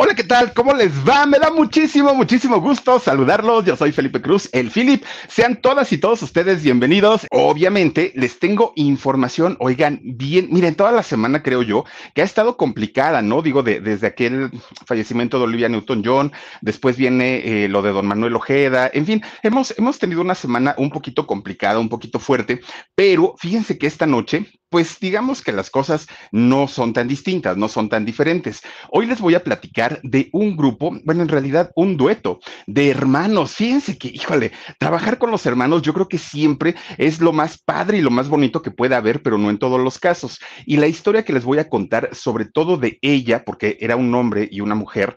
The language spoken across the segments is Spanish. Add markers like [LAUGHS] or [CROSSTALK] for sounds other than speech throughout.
Hola, ¿qué tal? ¿Cómo les va? Me da muchísimo, muchísimo gusto saludarlos. Yo soy Felipe Cruz, el Philip. Sean todas y todos ustedes bienvenidos. Obviamente, les tengo información, oigan, bien, miren, toda la semana creo yo que ha estado complicada, ¿no? Digo, de, desde aquel fallecimiento de Olivia Newton-John, después viene eh, lo de don Manuel Ojeda, en fin, hemos, hemos tenido una semana un poquito complicada, un poquito fuerte, pero fíjense que esta noche pues digamos que las cosas no son tan distintas, no son tan diferentes. Hoy les voy a platicar de un grupo, bueno, en realidad un dueto de hermanos. Fíjense que, híjole, trabajar con los hermanos yo creo que siempre es lo más padre y lo más bonito que puede haber, pero no en todos los casos. Y la historia que les voy a contar, sobre todo de ella, porque era un hombre y una mujer,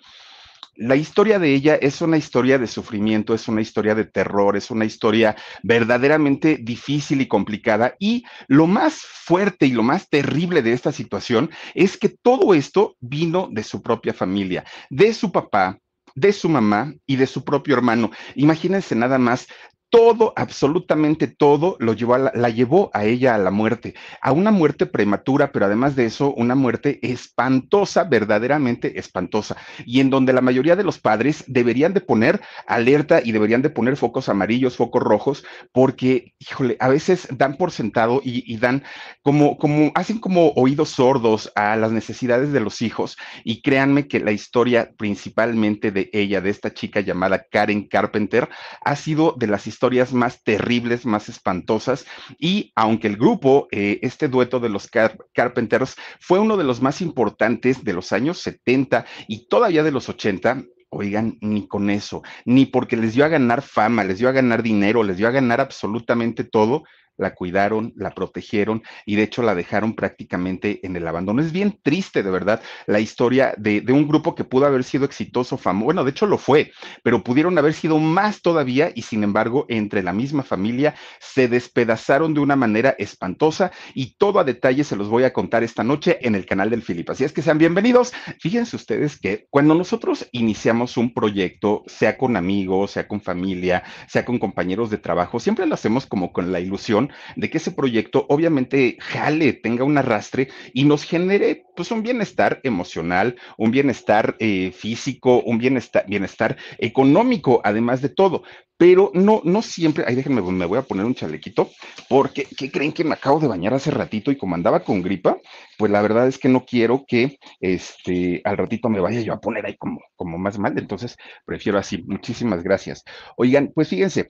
la historia de ella es una historia de sufrimiento, es una historia de terror, es una historia verdaderamente difícil y complicada. Y lo más fuerte y lo más terrible de esta situación es que todo esto vino de su propia familia, de su papá, de su mamá y de su propio hermano. Imagínense nada más todo, absolutamente todo, lo llevó la, la, llevó a ella a la muerte, a una muerte prematura, pero además de eso, una muerte espantosa, verdaderamente espantosa, y en donde la mayoría de los padres deberían de poner alerta y deberían de poner focos amarillos, focos rojos, porque, híjole, a veces dan por sentado y, y dan como, como, hacen como oídos sordos a las necesidades de los hijos, y créanme que la historia principalmente de ella, de esta chica llamada Karen Carpenter, ha sido de las historias historias más terribles, más espantosas. Y aunque el grupo, eh, este dueto de los Car Carpenters, fue uno de los más importantes de los años 70 y todavía de los 80, Oigan, ni con eso, ni porque les dio a ganar fama, les dio a ganar dinero, les dio a ganar absolutamente todo, la cuidaron, la protegieron y de hecho la dejaron prácticamente en el abandono. Es bien triste, de verdad, la historia de, un grupo que pudo haber sido exitoso, famoso, bueno, de hecho lo fue, pero pudieron haber sido más todavía y sin embargo, entre la misma familia se despedazaron de una manera espantosa y todo a detalle se los voy a contar esta noche en el canal del Filip. Así es que sean bienvenidos. Fíjense ustedes que cuando nosotros iniciamos un proyecto, sea con amigos, sea con familia, sea con compañeros de trabajo, siempre lo hacemos como con la ilusión de que ese proyecto obviamente jale, tenga un arrastre y nos genere pues un bienestar emocional, un bienestar eh, físico, un bienestar, bienestar económico, además de todo. Pero no, no siempre, ahí déjenme, me voy a poner un chalequito, porque ¿qué creen que me acabo de bañar hace ratito y como andaba con gripa? Pues la verdad es que no quiero que este, al ratito me vaya yo a poner ahí como, como más mal, entonces prefiero así. Muchísimas gracias. Oigan, pues fíjense,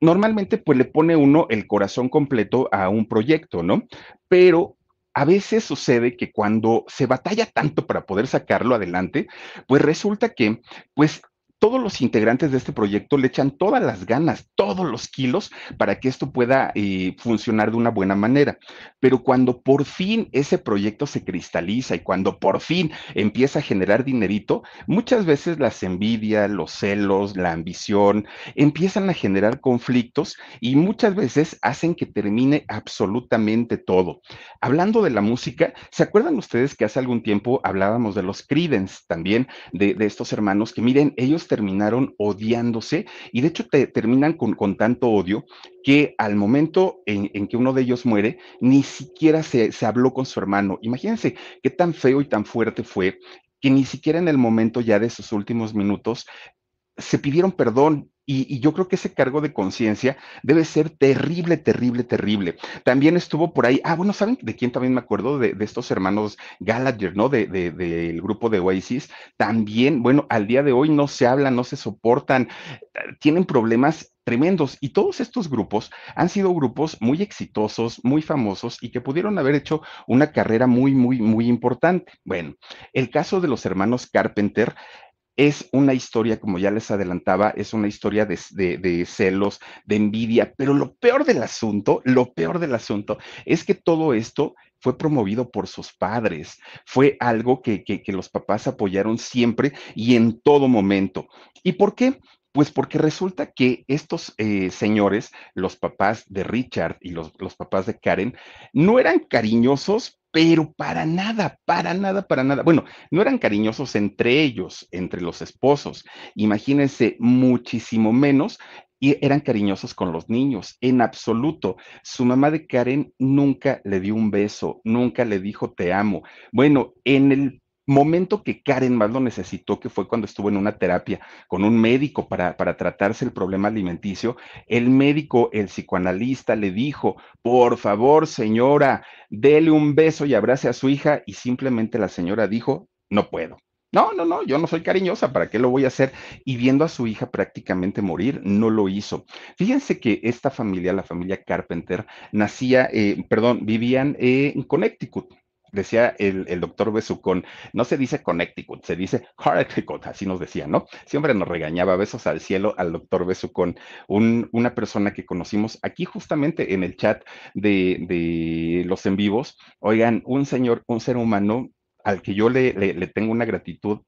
normalmente pues le pone uno el corazón completo a un proyecto, ¿no? Pero a veces sucede que cuando se batalla tanto para poder sacarlo adelante, pues resulta que pues todos los integrantes de este proyecto le echan todas las ganas, todos los kilos para que esto pueda eh, funcionar de una buena manera. Pero cuando por fin ese proyecto se cristaliza y cuando por fin empieza a generar dinerito, muchas veces las envidias, los celos, la ambición empiezan a generar conflictos y muchas veces hacen que termine absolutamente todo. Hablando de la música, ¿se acuerdan ustedes que hace algún tiempo hablábamos de los Creedence también, de, de estos hermanos que miren, ellos terminaron odiándose y de hecho te, terminan con, tanto odio que al momento en, en, que uno de ellos muere, ni siquiera se, se habló con su hermano. Imagínense qué tan feo y tan fuerte fue que ni siquiera en el momento ya de sus últimos minutos se pidieron perdón y, yo creo que ese cargo de conciencia debe ser terrible, terrible, terrible. También estuvo por ahí, ah, bueno, ¿saben de quién también me acuerdo? De, de estos hermanos Gallagher, ¿no? Del de, de, grupo de Oasis. También, bueno, al día de hoy no se hablan, no se soportan, tienen problemas tremendos. Y todos estos grupos han sido grupos muy exitosos, muy famosos y que pudieron haber hecho una carrera muy, muy, muy importante. Bueno, el caso de los hermanos Carpenter es una historia, como ya les adelantaba, es una historia de, de, celos, de envidia, pero lo peor del asunto, lo peor del asunto es que todo esto fue promovido por sus padres, fue algo que, que, que los papás apoyaron siempre y en todo momento. ¿Y por qué? Pues porque resulta que estos eh, señores, los papás de Richard y los, los, papás de Karen, no eran cariñosos, pero para nada, para nada, para nada. Bueno, no eran cariñosos entre ellos, entre los esposos. Imagínense muchísimo menos y eran cariñosos con los niños, en absoluto. Su mamá de Karen nunca le dio un beso, nunca le dijo te amo. Bueno, en el momento que Karen más lo necesitó, que fue cuando estuvo en una terapia con un médico para, para tratarse el problema alimenticio, el médico, el psicoanalista le dijo, por favor, señora, dele un beso y abrace a su hija, y simplemente la señora dijo, no puedo. No, no, no, yo no soy cariñosa, ¿para qué lo voy a hacer? Y viendo a su hija prácticamente morir, no lo hizo. Fíjense que esta familia, la familia Carpenter, nacía, eh, perdón, vivían eh, en Connecticut, decía el, el, doctor Besucón, no se dice Connecticut, se dice Connecticut, así nos decía, ¿no? Siempre nos regañaba, besos al cielo al doctor Besucón, un, una persona que conocimos aquí justamente en el chat de, de, los en vivos. Oigan, un señor, un ser humano al que yo le, le, le tengo una gratitud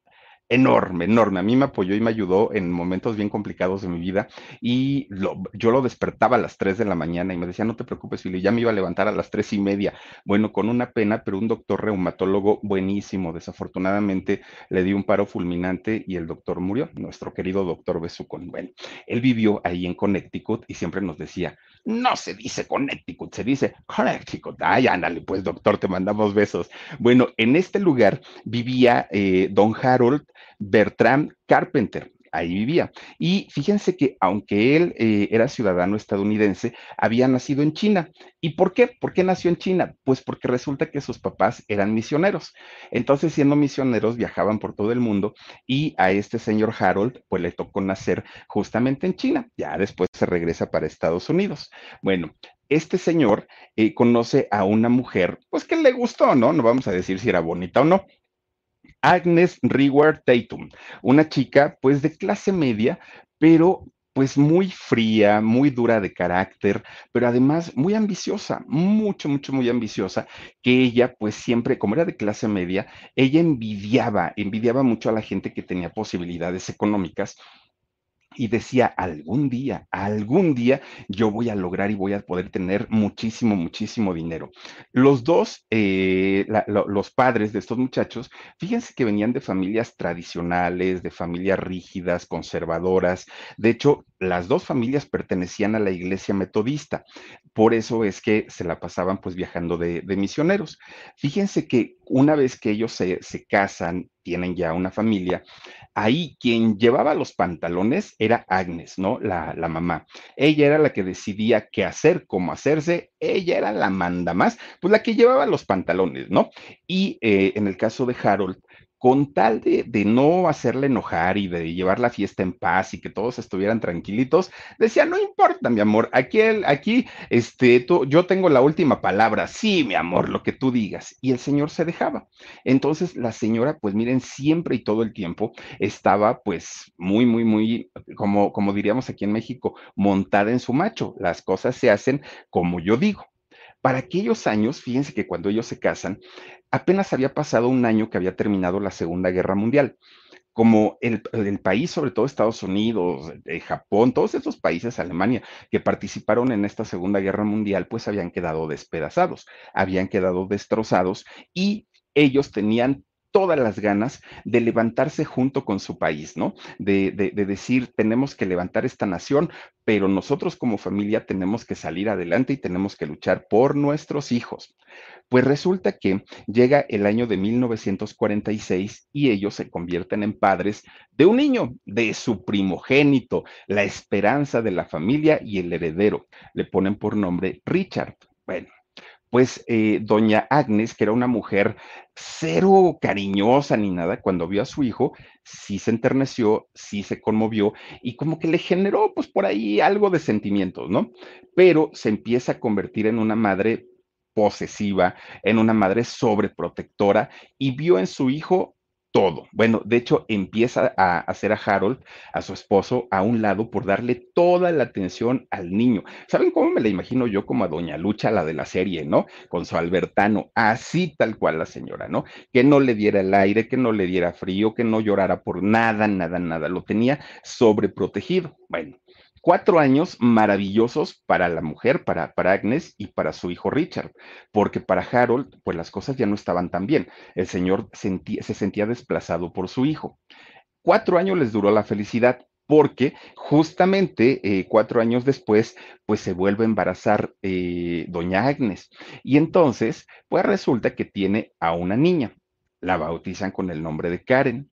enorme, enorme. A mí me apoyó y me ayudó en momentos bien complicados de mi vida y lo, yo lo despertaba a las 3 de la mañana y me decía, no te preocupes, Fili, ya me iba a levantar a las tres y media. Bueno, con una pena, pero un doctor reumatólogo buenísimo. Desafortunadamente le dio un paro fulminante y el doctor murió, nuestro querido doctor Besucon. Bueno, él vivió ahí en Connecticut y siempre nos decía, no se dice Connecticut, se dice Connecticut. Ay, ándale, pues doctor, te mandamos besos. Bueno, en este lugar vivía eh, don Harold Bertram Carpenter. Ahí vivía. Y fíjense que aunque él eh, era ciudadano estadounidense, había nacido en China. ¿Y por qué? ¿Por qué nació en China? Pues porque resulta que sus papás eran misioneros. Entonces, siendo misioneros, viajaban por todo el mundo y a este señor Harold, pues le tocó nacer justamente en China. Ya después se regresa para Estados Unidos. Bueno, este señor eh, conoce a una mujer, pues que le gustó, ¿no? No vamos a decir si era bonita o no, Agnes Reward Tatum, una chica pues de clase media, pero pues muy fría, muy dura de carácter, pero además muy ambiciosa, mucho, mucho, muy ambiciosa, que ella pues siempre, como era de clase media, ella envidiaba, envidiaba mucho a la gente que tenía posibilidades económicas y decía, algún día, algún día yo voy a lograr y voy a poder tener muchísimo, muchísimo dinero. Los dos, eh, los padres de estos muchachos, fíjense que venían de familias tradicionales, de familias rígidas, conservadoras. De hecho, las dos familias pertenecían a la iglesia metodista. Por eso es que se la pasaban pues viajando de, misioneros. Fíjense que una vez que ellos se, se casan, tienen ya una familia, ahí quien llevaba los pantalones era Agnes, ¿no? La, la, mamá. Ella era la que decidía qué hacer, cómo hacerse, ella era la manda más, pues la que llevaba los pantalones, ¿no? Y eh, en el caso de Harold, con tal de, no hacerle enojar y de llevar la fiesta en paz y que todos estuvieran tranquilitos, decía, no importa, mi amor, aquí, aquí, este, yo tengo la última palabra, sí, mi amor, lo que tú digas. Y el señor se dejaba. Entonces, la señora, pues miren, siempre y todo el tiempo estaba, pues, muy, muy, muy, como, como diríamos aquí en México, montada en su macho. Las cosas se hacen como yo digo. Para aquellos años, fíjense que cuando ellos se casan, apenas había pasado un año que había terminado la Segunda Guerra Mundial. Como el, el país, sobre todo Estados Unidos, eh, Japón, todos esos países, Alemania, que participaron en esta Segunda Guerra Mundial, pues habían quedado despedazados, habían quedado destrozados y ellos tenían todas las ganas de levantarse junto con su país, ¿no? De, de, de, decir, tenemos que levantar esta nación, pero nosotros como familia tenemos que salir adelante y tenemos que luchar por nuestros hijos. Pues resulta que llega el año de 1946 y ellos se convierten en padres de un niño, de su primogénito, la esperanza de la familia y el heredero. Le ponen por nombre Richard. Bueno, pues eh, doña Agnes, que era una mujer cero cariñosa ni nada, cuando vio a su hijo, sí se enterneció, sí se conmovió y como que le generó pues por ahí algo de sentimientos, ¿no? Pero se empieza a convertir en una madre posesiva, en una madre sobreprotectora y vio en su hijo todo. Bueno, de hecho, empieza a hacer a Harold, a su esposo, a un lado por darle toda la atención al niño. ¿Saben cómo me la imagino yo como a Doña Lucha, la de la serie, ¿no? Con su Albertano, así tal cual la señora, ¿no? Que no le diera el aire, que no le diera frío, que no llorara por nada, nada, nada. Lo tenía sobreprotegido. Bueno, cuatro años maravillosos para la mujer, para, Agnes y para su hijo Richard, porque para Harold, pues las cosas ya no estaban tan bien. El señor se sentía desplazado por su hijo. Cuatro años les duró la felicidad, porque justamente eh, cuatro años después, pues se vuelve a embarazar eh, doña Agnes. Y entonces, pues resulta que tiene a una niña. La bautizan con el nombre de Karen.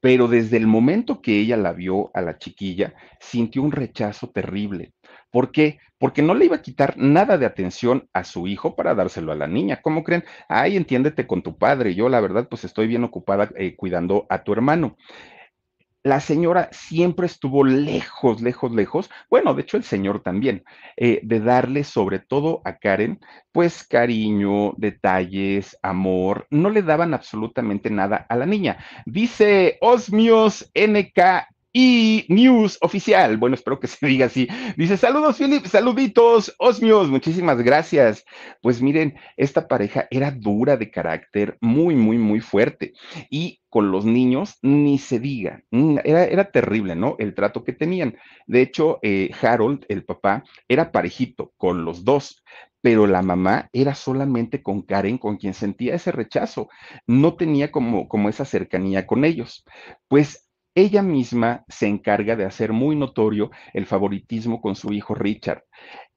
pero desde el momento que ella la vio a la chiquilla, sintió un rechazo terrible. ¿Por qué? Porque no le iba a quitar nada de atención a su hijo para dárselo a la niña. ¿Cómo creen? Ay, entiéndete con tu padre. Yo, la verdad, pues estoy bien ocupada eh, cuidando a tu hermano la señora siempre estuvo lejos, lejos, lejos, bueno, de hecho el señor también, eh, de darle sobre todo a Karen, pues cariño, detalles, amor, no le daban absolutamente nada a la niña. Dice Osmios NK y News Oficial. Bueno, espero que [LAUGHS] se diga así. Dice, saludos, Philip, saluditos, Osmios, muchísimas gracias. Pues miren, esta pareja era dura de carácter, muy, muy, muy fuerte. Y con los niños, ni se diga. Era, era terrible, ¿no? El trato que tenían. De hecho, eh, Harold, el papá, era parejito con los dos, pero la mamá era solamente con Karen, con quien sentía ese rechazo. No tenía como, como esa cercanía con ellos. Pues ella misma se encarga de hacer muy notorio el favoritismo con su hijo Richard.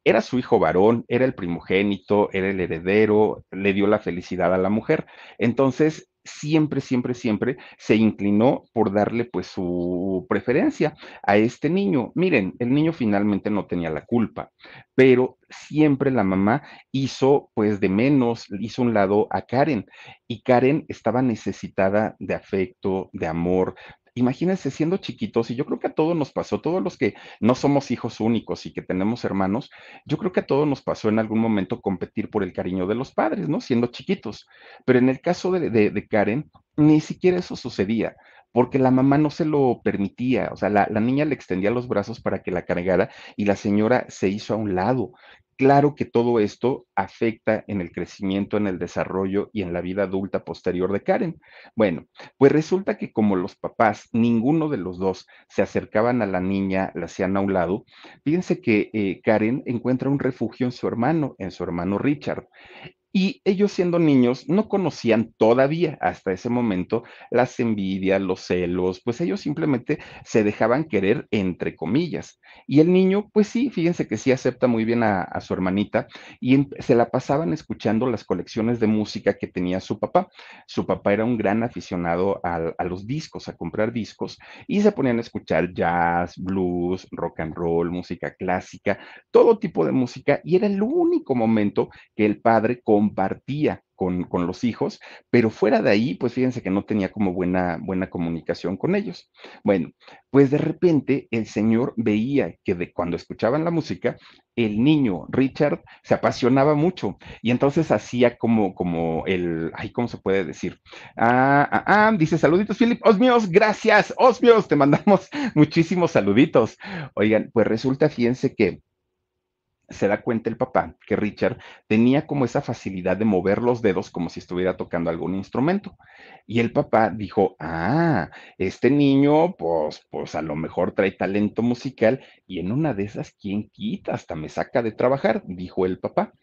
Era su hijo varón, era el primogénito, era el heredero, le dio la felicidad a la mujer. Entonces, siempre, siempre, siempre se inclinó por darle pues su preferencia a este niño. Miren, el niño finalmente no tenía la culpa, pero siempre la mamá hizo pues de menos, hizo un lado a Karen y Karen estaba necesitada de afecto, de amor, imagínense siendo chiquitos, y yo creo que a todos nos pasó, todos los que no somos hijos únicos y que tenemos hermanos, yo creo que a todos nos pasó en algún momento competir por el cariño de los padres, ¿no? Siendo chiquitos. Pero en el caso de, de, Karen, ni siquiera eso sucedía porque la mamá no se lo permitía, o sea, la, la, niña le extendía los brazos para que la cargara y la señora se hizo a un lado. Claro que todo esto afecta en el crecimiento, en el desarrollo y en la vida adulta posterior de Karen. Bueno, pues resulta que como los papás, ninguno de los dos se acercaban a la niña, la hacían a un lado, fíjense que eh, Karen encuentra un refugio en su hermano, en su hermano Richard. Y ellos siendo niños no conocían todavía hasta ese momento las envidias, los celos, pues ellos simplemente se dejaban querer entre comillas. Y el niño, pues sí, fíjense que sí acepta muy bien a, su hermanita y se la pasaban escuchando las colecciones de música que tenía su papá. Su papá era un gran aficionado a, los discos, a comprar discos y se ponían a escuchar jazz, blues, rock and roll, música clásica, todo tipo de música y era el único momento que el padre compartía con, con, los hijos, pero fuera de ahí, pues fíjense que no tenía como buena, buena comunicación con ellos. Bueno, pues de repente el señor veía que de cuando escuchaban la música, el niño Richard se apasionaba mucho y entonces hacía como, como el, ay, ¿cómo se puede decir? Ah, ah, ah, dice saluditos, Philip, Osmios, gracias, Osmios, te mandamos [LAUGHS] muchísimos saluditos. Oigan, pues resulta, fíjense que se da cuenta el papá que Richard tenía como esa facilidad de mover los dedos como si estuviera tocando algún instrumento. Y el papá dijo, ah, este niño, pues, pues a lo mejor trae talento musical y en una de esas, ¿quién quita? Hasta me saca de trabajar, dijo el papá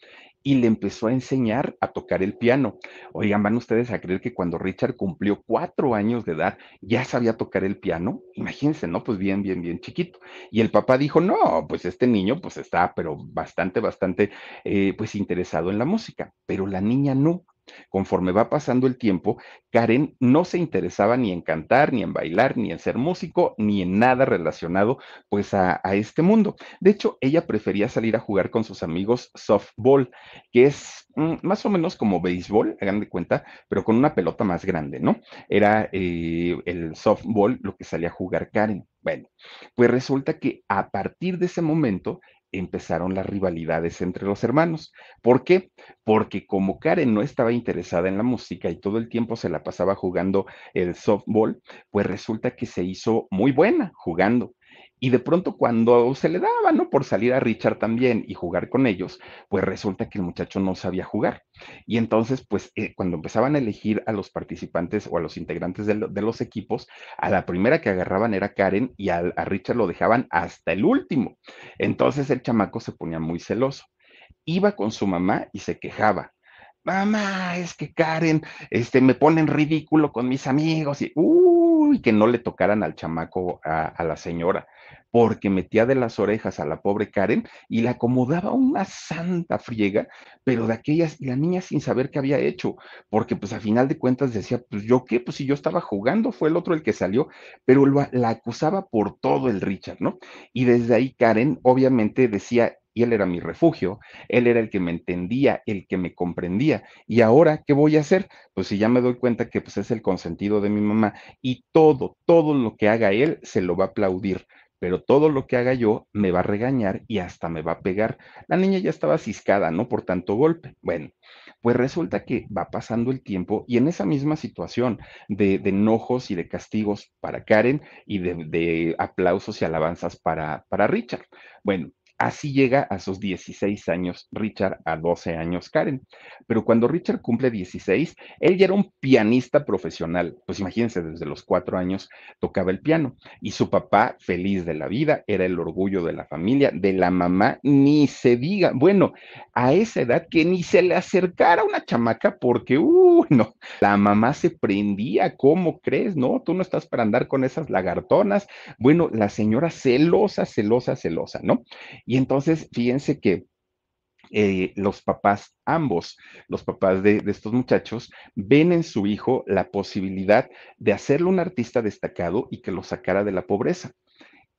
y le empezó a enseñar a tocar el piano. Oigan, van ustedes a creer que cuando Richard cumplió cuatro años de edad ya sabía tocar el piano. Imagínense, ¿no? Pues bien, bien, bien chiquito. Y el papá dijo, no, pues este niño pues está, pero bastante, bastante, eh, pues interesado en la música. Pero la niña no. Conforme va pasando el tiempo, Karen no se interesaba ni en cantar, ni en bailar, ni en ser músico, ni en nada relacionado pues a, a este mundo. De hecho, ella prefería salir a jugar con sus amigos softball, que es mm, más o menos como béisbol, hagan de cuenta, pero con una pelota más grande, ¿no? Era eh, el softball lo que salía a jugar Karen. Bueno, pues resulta que a partir de ese momento empezaron las rivalidades entre los hermanos. ¿Por qué? Porque como Karen no estaba interesada en la música y todo el tiempo se la pasaba jugando el softball, pues resulta que se hizo muy buena jugando. Y de pronto cuando se le daba, ¿no? Por salir a Richard también y jugar con ellos, pues resulta que el muchacho no sabía jugar. Y entonces, pues eh, cuando empezaban a elegir a los participantes o a los integrantes de, los equipos, a la primera que agarraban era Karen y a, a Richard lo dejaban hasta el último. Entonces el chamaco se ponía muy celoso. Iba con su mamá y se quejaba mamá, es que Karen, este, me pone en ridículo con mis amigos y, uy, que no le tocaran al chamaco, a, la señora porque metía de las orejas a la pobre Karen y la acomodaba una santa friega, pero de aquellas, y la niña sin saber qué había hecho, porque pues a final de cuentas decía, pues yo qué, pues si yo estaba jugando, fue el otro el que salió, pero la acusaba por todo el Richard, ¿no? Y desde ahí Karen obviamente decía, y él era mi refugio, él era el que me entendía, el que me comprendía. Y ahora, ¿qué voy a hacer? Pues si ya me doy cuenta que pues es el consentido de mi mamá y todo, todo lo que haga él se lo va a aplaudir pero todo lo que haga yo me va a regañar y hasta me va a pegar. La niña ya estaba ciscada, ¿no? Por tanto golpe. Bueno, pues resulta que va pasando el tiempo y en esa misma situación de, enojos y de castigos para Karen y de, de aplausos y alabanzas para, para Richard. Bueno, Así llega a sus 16 años Richard, a 12 años Karen. Pero cuando Richard cumple 16, él ya era un pianista profesional. Pues imagínense, desde los cuatro años tocaba el piano. Y su papá, feliz de la vida, era el orgullo de la familia, de la mamá, ni se diga. Bueno, a esa edad que ni se le acercara una chamaca porque, uh, no, la mamá se prendía, ¿cómo crees? No, tú no estás para andar con esas lagartonas. Bueno, la señora celosa, celosa, celosa, ¿no? Y entonces, fíjense que eh, los papás, ambos, los papás de, de, estos muchachos, ven en su hijo la posibilidad de hacerlo un artista destacado y que lo sacara de la pobreza.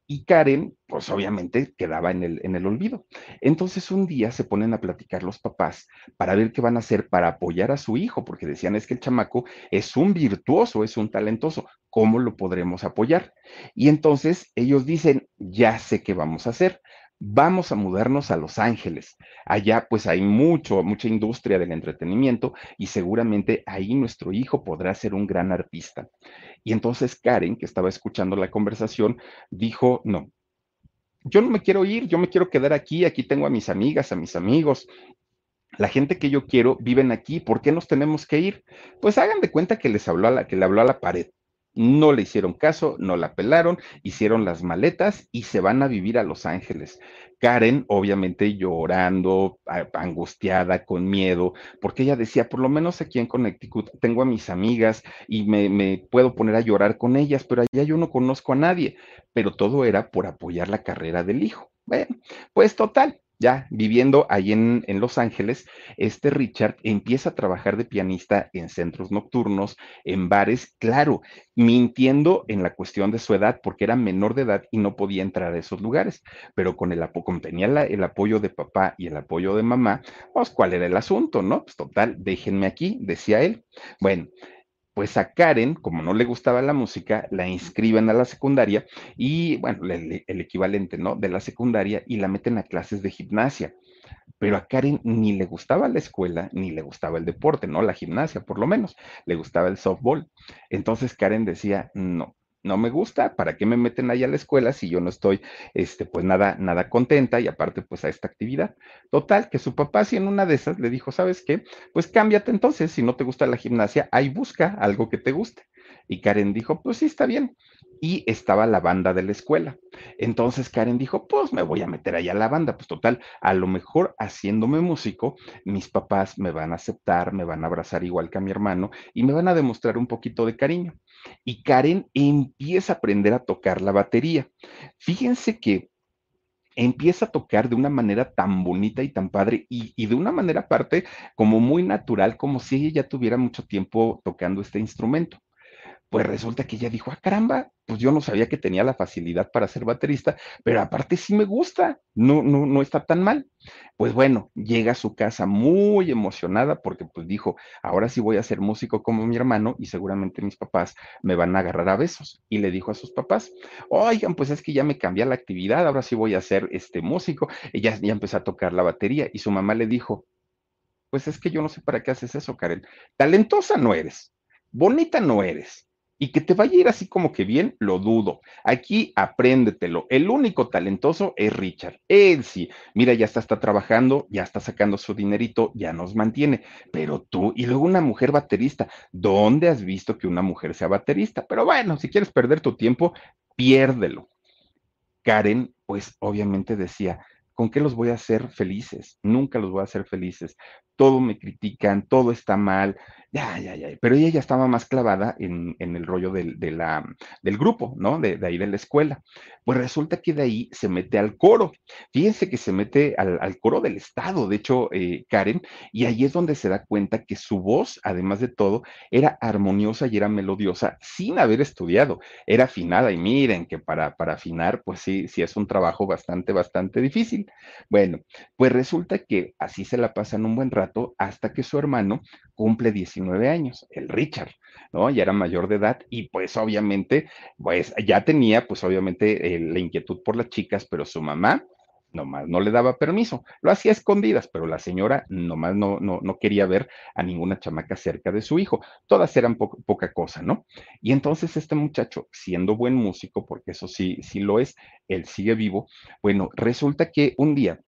Y Karen, pues obviamente quedaba en el, en el olvido. Entonces un día se ponen a platicar los papás para ver qué van a hacer para apoyar a su hijo, porque decían es que el chamaco es un virtuoso, es un talentoso, ¿cómo lo podremos apoyar? Y entonces ellos dicen, ya sé qué vamos a hacer, vamos a mudarnos a Los Ángeles. Allá pues hay mucho, mucha industria del entretenimiento y seguramente ahí nuestro hijo podrá ser un gran artista. Y entonces Karen, que estaba escuchando la conversación, dijo, no, yo no me quiero ir, yo me quiero quedar aquí, aquí tengo a mis amigas, a mis amigos. La gente que yo quiero viven aquí, ¿por qué nos tenemos que ir? Pues hagan de cuenta que les habló a la, que le habló a la pared. No le hicieron caso, no la pelaron, hicieron las maletas y se van a vivir a Los Ángeles. Karen, obviamente llorando, angustiada, con miedo, porque ella decía, por lo menos aquí en Connecticut tengo a mis amigas y me, me puedo poner a llorar con ellas, pero allá yo no conozco a nadie. Pero todo era por apoyar la carrera del hijo. Bueno, pues total, ya viviendo ahí en, Los Ángeles, este Richard empieza a trabajar de pianista en centros nocturnos, en bares, claro, mintiendo en la cuestión de su edad, porque era menor de edad y no podía entrar a esos lugares, pero con el apoyo, tenía el apoyo de papá y el apoyo de mamá, pues cuál era el asunto, ¿no? Pues total, déjenme aquí, decía él. Bueno, pues a Karen, como no le gustaba la música, la inscriben a la secundaria y, bueno, el, el, equivalente, ¿no? De la secundaria y la meten a clases de gimnasia. Pero a Karen ni le gustaba la escuela, ni le gustaba el deporte, ¿no? La gimnasia, por lo menos. Le gustaba el softball. Entonces Karen decía, no, no me gusta, ¿para qué me meten ahí a la escuela si yo no estoy, este, pues nada, nada contenta y aparte, pues a esta actividad? Total, que su papá, si en una de esas le dijo, ¿sabes qué? Pues cámbiate entonces, si no te gusta la gimnasia, ahí busca algo que te guste. Y Karen dijo, pues sí, está bien. Y estaba la banda de la escuela. Entonces Karen dijo, pues me voy a meter ahí a la banda. Pues total, a lo mejor haciéndome músico, mis papás me van a aceptar, me van a abrazar igual que a mi hermano y me van a demostrar un poquito de cariño y Karen empieza a aprender a tocar la batería. Fíjense que empieza a tocar de una manera tan bonita y tan padre y, y, de una manera aparte como muy natural, como si ella ya tuviera mucho tiempo tocando este instrumento. Pues resulta que ella dijo, ah, caramba, pues yo no sabía que tenía la facilidad para ser baterista, pero aparte sí me gusta, no, no, no está tan mal. Pues bueno, llega a su casa muy emocionada porque pues dijo, ahora sí voy a ser músico como mi hermano y seguramente mis papás me van a agarrar a besos. Y le dijo a sus papás, oigan, pues es que ya me cambié la actividad, ahora sí voy a ser este músico. Ella ya empezó a tocar la batería y su mamá le dijo, pues es que yo no sé para qué haces eso, Karen. Talentosa no eres, bonita no eres y que te vaya a ir así como que bien, lo dudo. Aquí apréndetelo. El único talentoso es Richard. Él sí, mira, ya está, está trabajando, ya está sacando su dinerito, ya nos mantiene. Pero tú, y luego una mujer baterista, ¿dónde has visto que una mujer sea baterista? Pero bueno, si quieres perder tu tiempo, piérdelo. Karen, pues obviamente decía, ¿Con qué los voy a hacer felices? Nunca los voy a hacer felices. Todo me critican, todo está mal. Ya, ya, ya. Pero ella ya estaba más clavada en, el rollo del, del grupo, ¿no? De, ahí de la escuela. Pues resulta que de ahí se mete al coro. Fíjense que se mete al, coro del Estado, de hecho, eh, Karen, y ahí es donde se da cuenta que su voz, además de todo, era armoniosa y era melodiosa sin haber estudiado. Era afinada y miren que para, para afinar, pues sí, sí es un trabajo bastante, bastante difícil. Bueno, pues resulta que así se la pasan un buen rato hasta que su hermano cumple 19 años, el Richard, ¿no? Ya era mayor de edad y pues obviamente, pues ya tenía pues obviamente eh, la inquietud por las chicas, pero su mamá nomás no le daba permiso. Lo hacía escondidas, pero la señora nomás no, no, no quería ver a ninguna chamaca cerca de su hijo. Todas eran po poca cosa, ¿no? Y entonces este muchacho, siendo buen músico, porque eso sí, sí lo es, él sigue vivo, bueno, resulta que un día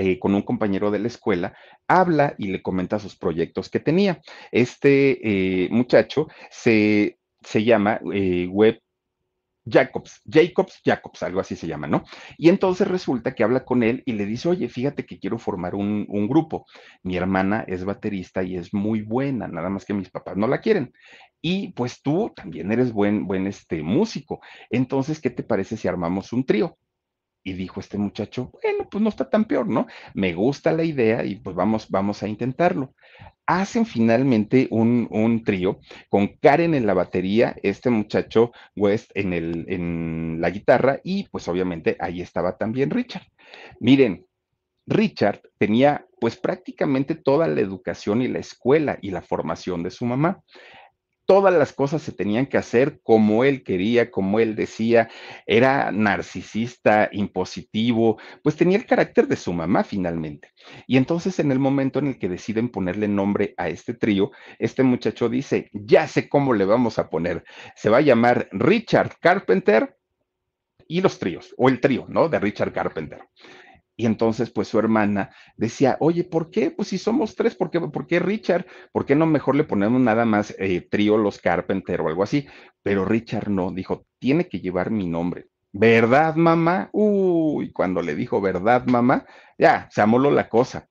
eh, con un compañero de la escuela, habla y le comenta sus proyectos que tenía. Este eh, muchacho se, se llama eh, Web Jacobs, Jacobs, Jacobs, algo así se llama, ¿no? Y entonces resulta que habla con él y le dice, oye, fíjate que quiero formar un, un, grupo. Mi hermana es baterista y es muy buena, nada más que mis papás no la quieren. Y pues tú también eres buen, buen este, músico. Entonces, ¿qué te parece si armamos un trío? Y dijo este muchacho, bueno, pues no está tan peor, ¿no? Me gusta la idea y pues vamos, vamos a intentarlo. Hacen finalmente un, un trío con Karen en la batería, este muchacho West en, el, en la guitarra y pues obviamente ahí estaba también Richard. Miren, Richard tenía pues prácticamente toda la educación y la escuela y la formación de su mamá todas las cosas se tenían que hacer como él quería, como él decía, era narcisista, impositivo, pues tenía el carácter de su mamá finalmente. Y entonces en el momento en el que deciden ponerle nombre a este trío, este muchacho dice, ya sé cómo le vamos a poner, se va a llamar Richard Carpenter y los tríos, o el trío, ¿no? De Richard Carpenter. Y entonces, pues su hermana decía, oye, ¿por qué? Pues si somos tres, ¿por qué, ¿por qué Richard? ¿Por qué no mejor le ponemos nada más eh, trío Los Carpenter o algo así? Pero Richard no, dijo, tiene que llevar mi nombre. ¿Verdad, mamá? Uy, cuando le dijo verdad, mamá, ya, se amoló la cosa.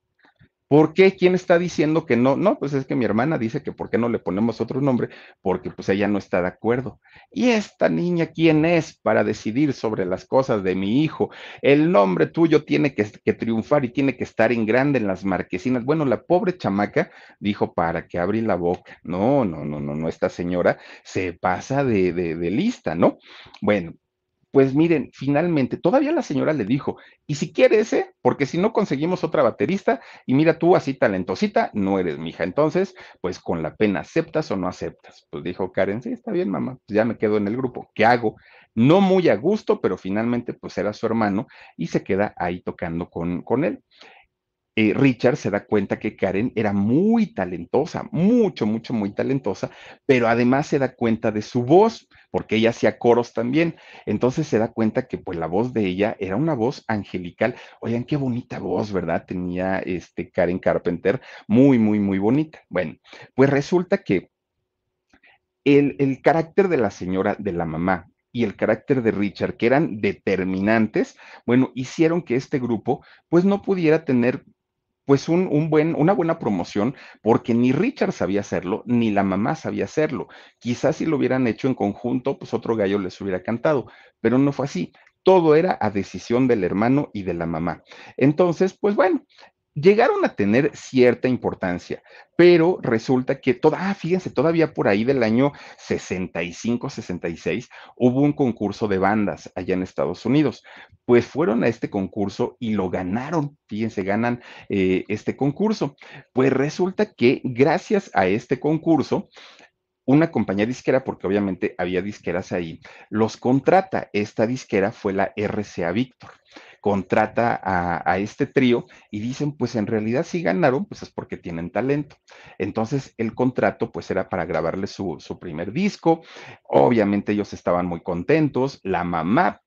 ¿Por qué? ¿Quién está diciendo que no? No, pues es que mi hermana dice que por qué no le ponemos otro nombre, porque pues ella no está de acuerdo. ¿Y esta niña quién es para decidir sobre las cosas de mi hijo? El nombre tuyo tiene que, triunfar y tiene que estar en grande en las marquesinas. Bueno, la pobre chamaca dijo, ¿para que abrí la boca? No, no, no, no, no, esta señora se pasa de, de lista, ¿no? Bueno, pues miren, finalmente, todavía la señora le dijo, y si quiere ese, porque si no conseguimos otra baterista, y mira tú así talentosita, no eres mi hija. Entonces, pues con la pena, ¿aceptas o no aceptas? Pues dijo Karen, sí, está bien, mamá, pues ya me quedo en el grupo. ¿Qué hago? No muy a gusto, pero finalmente, pues era su hermano y se queda ahí tocando con, con él. Eh, Richard se da cuenta que Karen era muy talentosa, mucho, mucho, muy talentosa, pero además se da cuenta de su voz, porque ella hacía coros también. Entonces se da cuenta que pues la voz de ella era una voz angelical. Oigan, qué bonita voz, ¿verdad? Tenía este Karen Carpenter, muy, muy, muy bonita. Bueno, pues resulta que el, el carácter de la señora, de la mamá, y el carácter de Richard, que eran determinantes, bueno, hicieron que este grupo pues no pudiera tener pues un, un, buen, una buena promoción, porque ni Richard sabía hacerlo, ni la mamá sabía hacerlo. Quizás si lo hubieran hecho en conjunto, pues otro gallo les hubiera cantado, pero no fue así. Todo era a decisión del hermano y de la mamá. Entonces, pues bueno, llegaron a tener cierta importancia, pero resulta que, toda, ah, fíjense, todavía por ahí del año 65, 66, hubo un concurso de bandas allá en Estados Unidos. Pues fueron a este concurso y lo ganaron, fíjense, ganan eh, este concurso. Pues resulta que gracias a este concurso, una compañía disquera, porque obviamente había disqueras ahí, los contrata. Esta disquera fue la RCA Victor contrata a, este trío y dicen, pues en realidad si ganaron, pues es porque tienen talento. Entonces el contrato pues era para grabarle su, su primer disco. Obviamente ellos estaban muy contentos. La mamá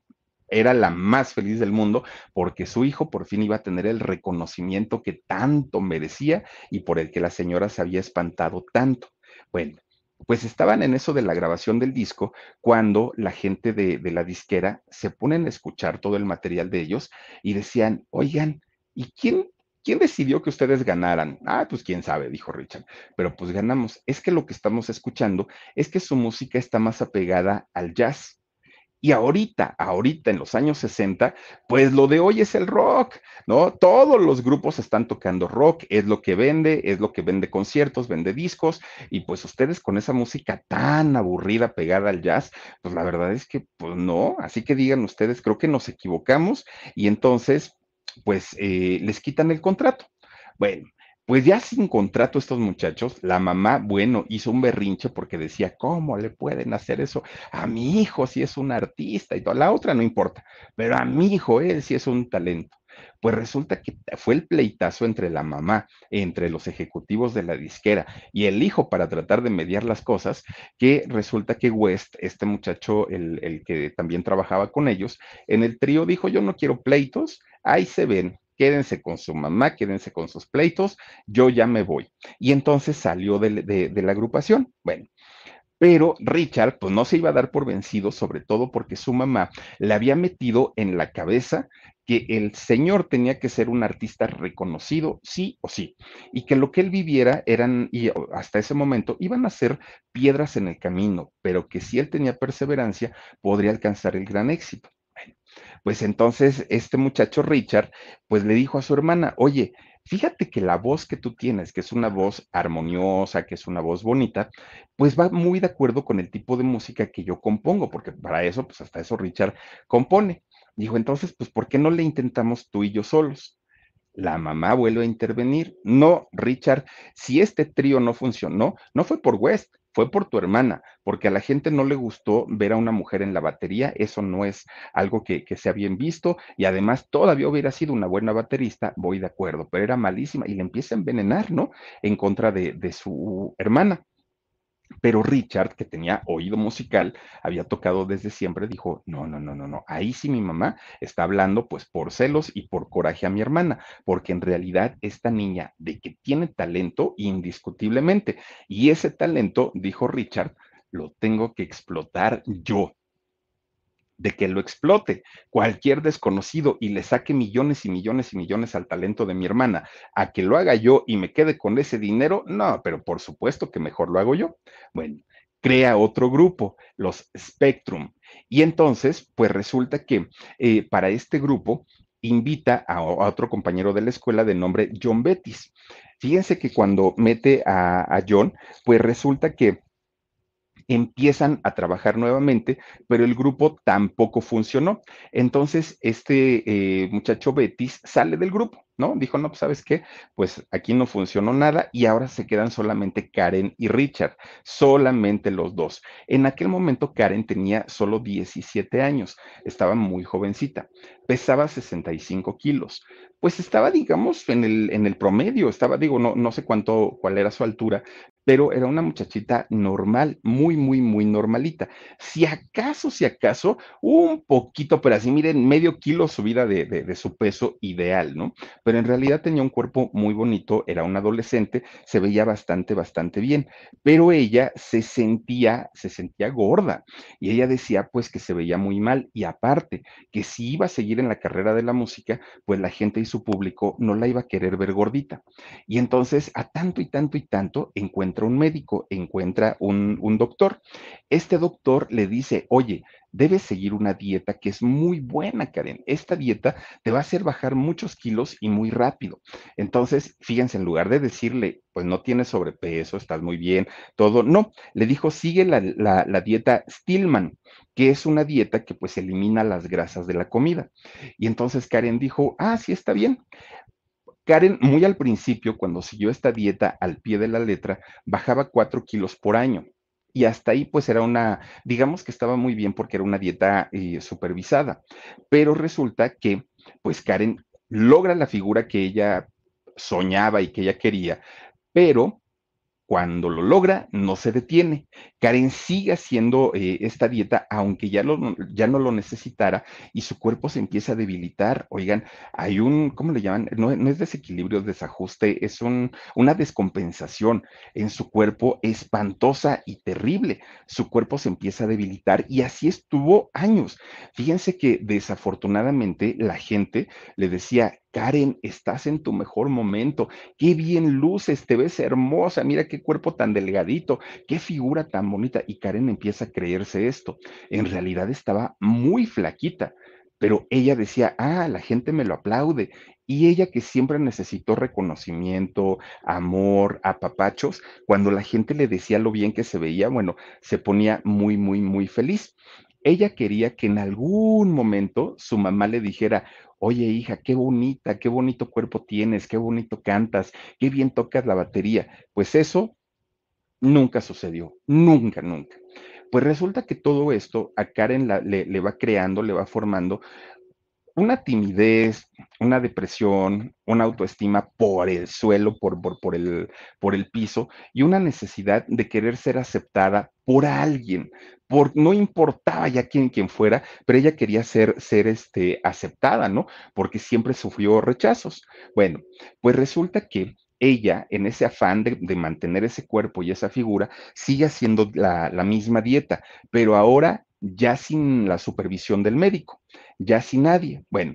era la más feliz del mundo porque su hijo por fin iba a tener el reconocimiento que tanto merecía y por el que la señora se había espantado tanto. Bueno, pues estaban en eso de la grabación del disco cuando la gente de, la disquera se ponen a escuchar todo el material de ellos y decían, oigan, ¿y quién, quién decidió que ustedes ganaran? Ah, pues quién sabe, dijo Richard, pero pues ganamos. Es que lo que estamos escuchando es que su música está más apegada al jazz y ahorita, ahorita en los años 60, pues lo de hoy es el rock, ¿no? Todos los grupos están tocando rock, es lo que vende, es lo que vende conciertos, vende discos, y pues ustedes con esa música tan aburrida pegada al jazz, pues la verdad es que, pues no, así que digan ustedes, creo que nos equivocamos y entonces, pues eh, les quitan el contrato. Bueno, pues ya sin contrato estos muchachos, la mamá, bueno, hizo un berrinche porque decía, ¿cómo le pueden hacer eso a mi hijo si es un artista y toda la otra no importa, pero a mi hijo él sí es un talento? Pues resulta que fue el pleitazo entre la mamá, entre los ejecutivos de la disquera y el hijo para tratar de mediar las cosas, que resulta que West, este muchacho, el, el que también trabajaba con ellos, en el trío dijo, yo no quiero pleitos, ahí se ven, quédense con su mamá, quédense con sus pleitos, yo ya me voy. Y entonces salió de, la agrupación. Bueno, pero Richard pues no se iba a dar por vencido, sobre todo porque su mamá le había metido en la cabeza que el señor tenía que ser un artista reconocido, sí o sí, y que lo que él viviera eran, y hasta ese momento, iban a ser piedras en el camino, pero que si él tenía perseverancia, podría alcanzar el gran éxito. Pues entonces este muchacho Richard, pues le dijo a su hermana, oye, fíjate que la voz que tú tienes, que es una voz armoniosa, que es una voz bonita, pues va muy de acuerdo con el tipo de música que yo compongo, porque para eso, pues hasta eso Richard compone. Dijo, entonces, pues, ¿por qué no le intentamos tú y yo solos? La mamá vuelve a intervenir. No, Richard, si este trío no funcionó, no fue por West, fue por tu hermana, porque a la gente no le gustó ver a una mujer en la batería, eso no es algo que, que sea bien visto, y además todavía hubiera sido una buena baterista, voy de acuerdo, pero era malísima y le empieza a envenenar, ¿no? En contra de, de su hermana. Pero Richard, que tenía oído musical, había tocado desde siempre, dijo, no, no, no, no, no, ahí sí mi mamá está hablando pues por celos y por coraje a mi hermana, porque en realidad esta niña de que tiene talento indiscutiblemente, y ese talento, dijo Richard, lo tengo que explotar yo de que lo explote cualquier desconocido y le saque millones y millones y millones al talento de mi hermana, a que lo haga yo y me quede con ese dinero, no, pero por supuesto que mejor lo hago yo. Bueno, crea otro grupo, los Spectrum. Y entonces, pues resulta que eh, para este grupo invita a, otro compañero de la escuela de nombre John Bettis. Fíjense que cuando mete a John, pues resulta que empiezan a trabajar nuevamente, pero el grupo tampoco funcionó. Entonces, este eh, muchacho Betis sale del grupo, ¿no? Dijo, no, pues sabes qué, pues aquí no funcionó nada y ahora se quedan solamente Karen y Richard, solamente los dos. En aquel momento Karen tenía solo 17 años, estaba muy jovencita, pesaba 65 kilos, pues estaba, digamos, en el, en el promedio, estaba, digo, no, no sé cuánto, cuál era su altura, pero era una muchachita normal, muy, muy, muy normalita. Si acaso, si acaso, un poquito, pero así, miren, medio kilo subida de, de, de, su peso ideal, ¿no? Pero en realidad tenía un cuerpo muy bonito, era un adolescente, se veía bastante, bastante bien, pero ella se sentía, se sentía gorda y ella decía, pues, que se veía muy mal y aparte, que si iba a seguir en la carrera de la música, pues la gente y su público no la iba a querer ver gordita. Y entonces, a tanto y tanto y tanto, encuentra un médico, encuentra un, doctor. Este doctor le dice, oye, debes seguir una dieta que es muy buena, Karen. Esta dieta te va a hacer bajar muchos kilos y muy rápido. Entonces, fíjense, en lugar de decirle, pues no tienes sobrepeso, estás muy bien, todo, no, le dijo, sigue la, la dieta Stillman, que es una dieta que pues elimina las grasas de la comida. Y entonces Karen dijo, ah, sí, está bien. Karen, muy al principio, cuando siguió esta dieta al pie de la letra, bajaba cuatro kilos por año. Y hasta ahí, pues era una, digamos que estaba muy bien porque era una dieta eh, supervisada. Pero resulta que, pues Karen logra la figura que ella soñaba y que ella quería, pero cuando lo logra, no se detiene. Karen sigue haciendo eh, esta dieta, aunque ya, ya no lo necesitara, y su cuerpo se empieza a debilitar. Oigan, hay un, ¿cómo le llaman? No, no es desequilibrio, es desajuste, es un, una descompensación en su cuerpo espantosa y terrible. Su cuerpo se empieza a debilitar y así estuvo años. Fíjense que desafortunadamente la gente le decía, Karen, estás en tu mejor momento, qué bien luces, te ves hermosa, mira qué cuerpo tan delgadito, qué figura tan bonita. Y Karen empieza a creerse esto. En realidad estaba muy flaquita, pero ella decía, ah, la gente me lo aplaude. Y ella que siempre necesitó reconocimiento, amor, apapachos, cuando la gente le decía lo bien que se veía, bueno, se ponía muy, muy, muy feliz. Ella quería que en algún momento su mamá le dijera, oye hija, qué bonita, qué bonito cuerpo tienes, qué bonito cantas, qué bien tocas la batería. Pues eso nunca sucedió, nunca, nunca. Pues resulta que todo esto a Karen le va creando, le va formando una timidez, una depresión, una autoestima por el suelo, por, por, por, el, por el piso y una necesidad de querer ser aceptada por alguien, por, no importaba ya quién, quién fuera, pero ella quería ser, ser este, aceptada, ¿no? Porque siempre sufrió rechazos. Bueno, pues resulta que ella, en ese afán de, de, mantener ese cuerpo y esa figura, sigue haciendo la, la misma dieta, pero ahora ya sin la supervisión del médico, ya sin nadie. Bueno,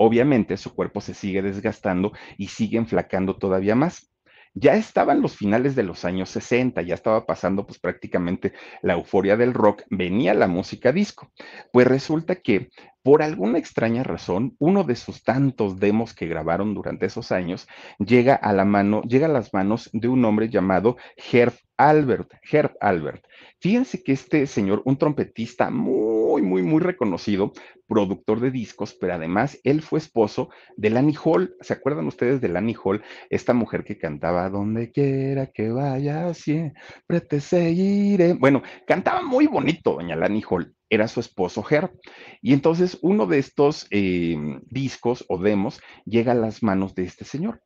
obviamente su cuerpo se sigue desgastando y sigue enflacando todavía más. Ya estaban los finales de los años 60, ya estaba pasando pues prácticamente la euforia del rock, venía la música disco. Pues resulta que por alguna extraña razón, uno de sus tantos demos que grabaron durante esos años llega a la mano, llega a las manos de un hombre llamado Herb Albert, Herb Albert. Fíjense que este señor, un trompetista muy, muy, muy reconocido, productor de discos, pero además él fue esposo de Lani Hall. ¿Se acuerdan ustedes de Lani Hall? Esta mujer que cantaba donde quiera que vaya, siempre te seguiré. Bueno, cantaba muy bonito, doña Lani Hall. Era su esposo Herb. Y entonces uno de estos eh, discos o demos llega a las manos de este señor.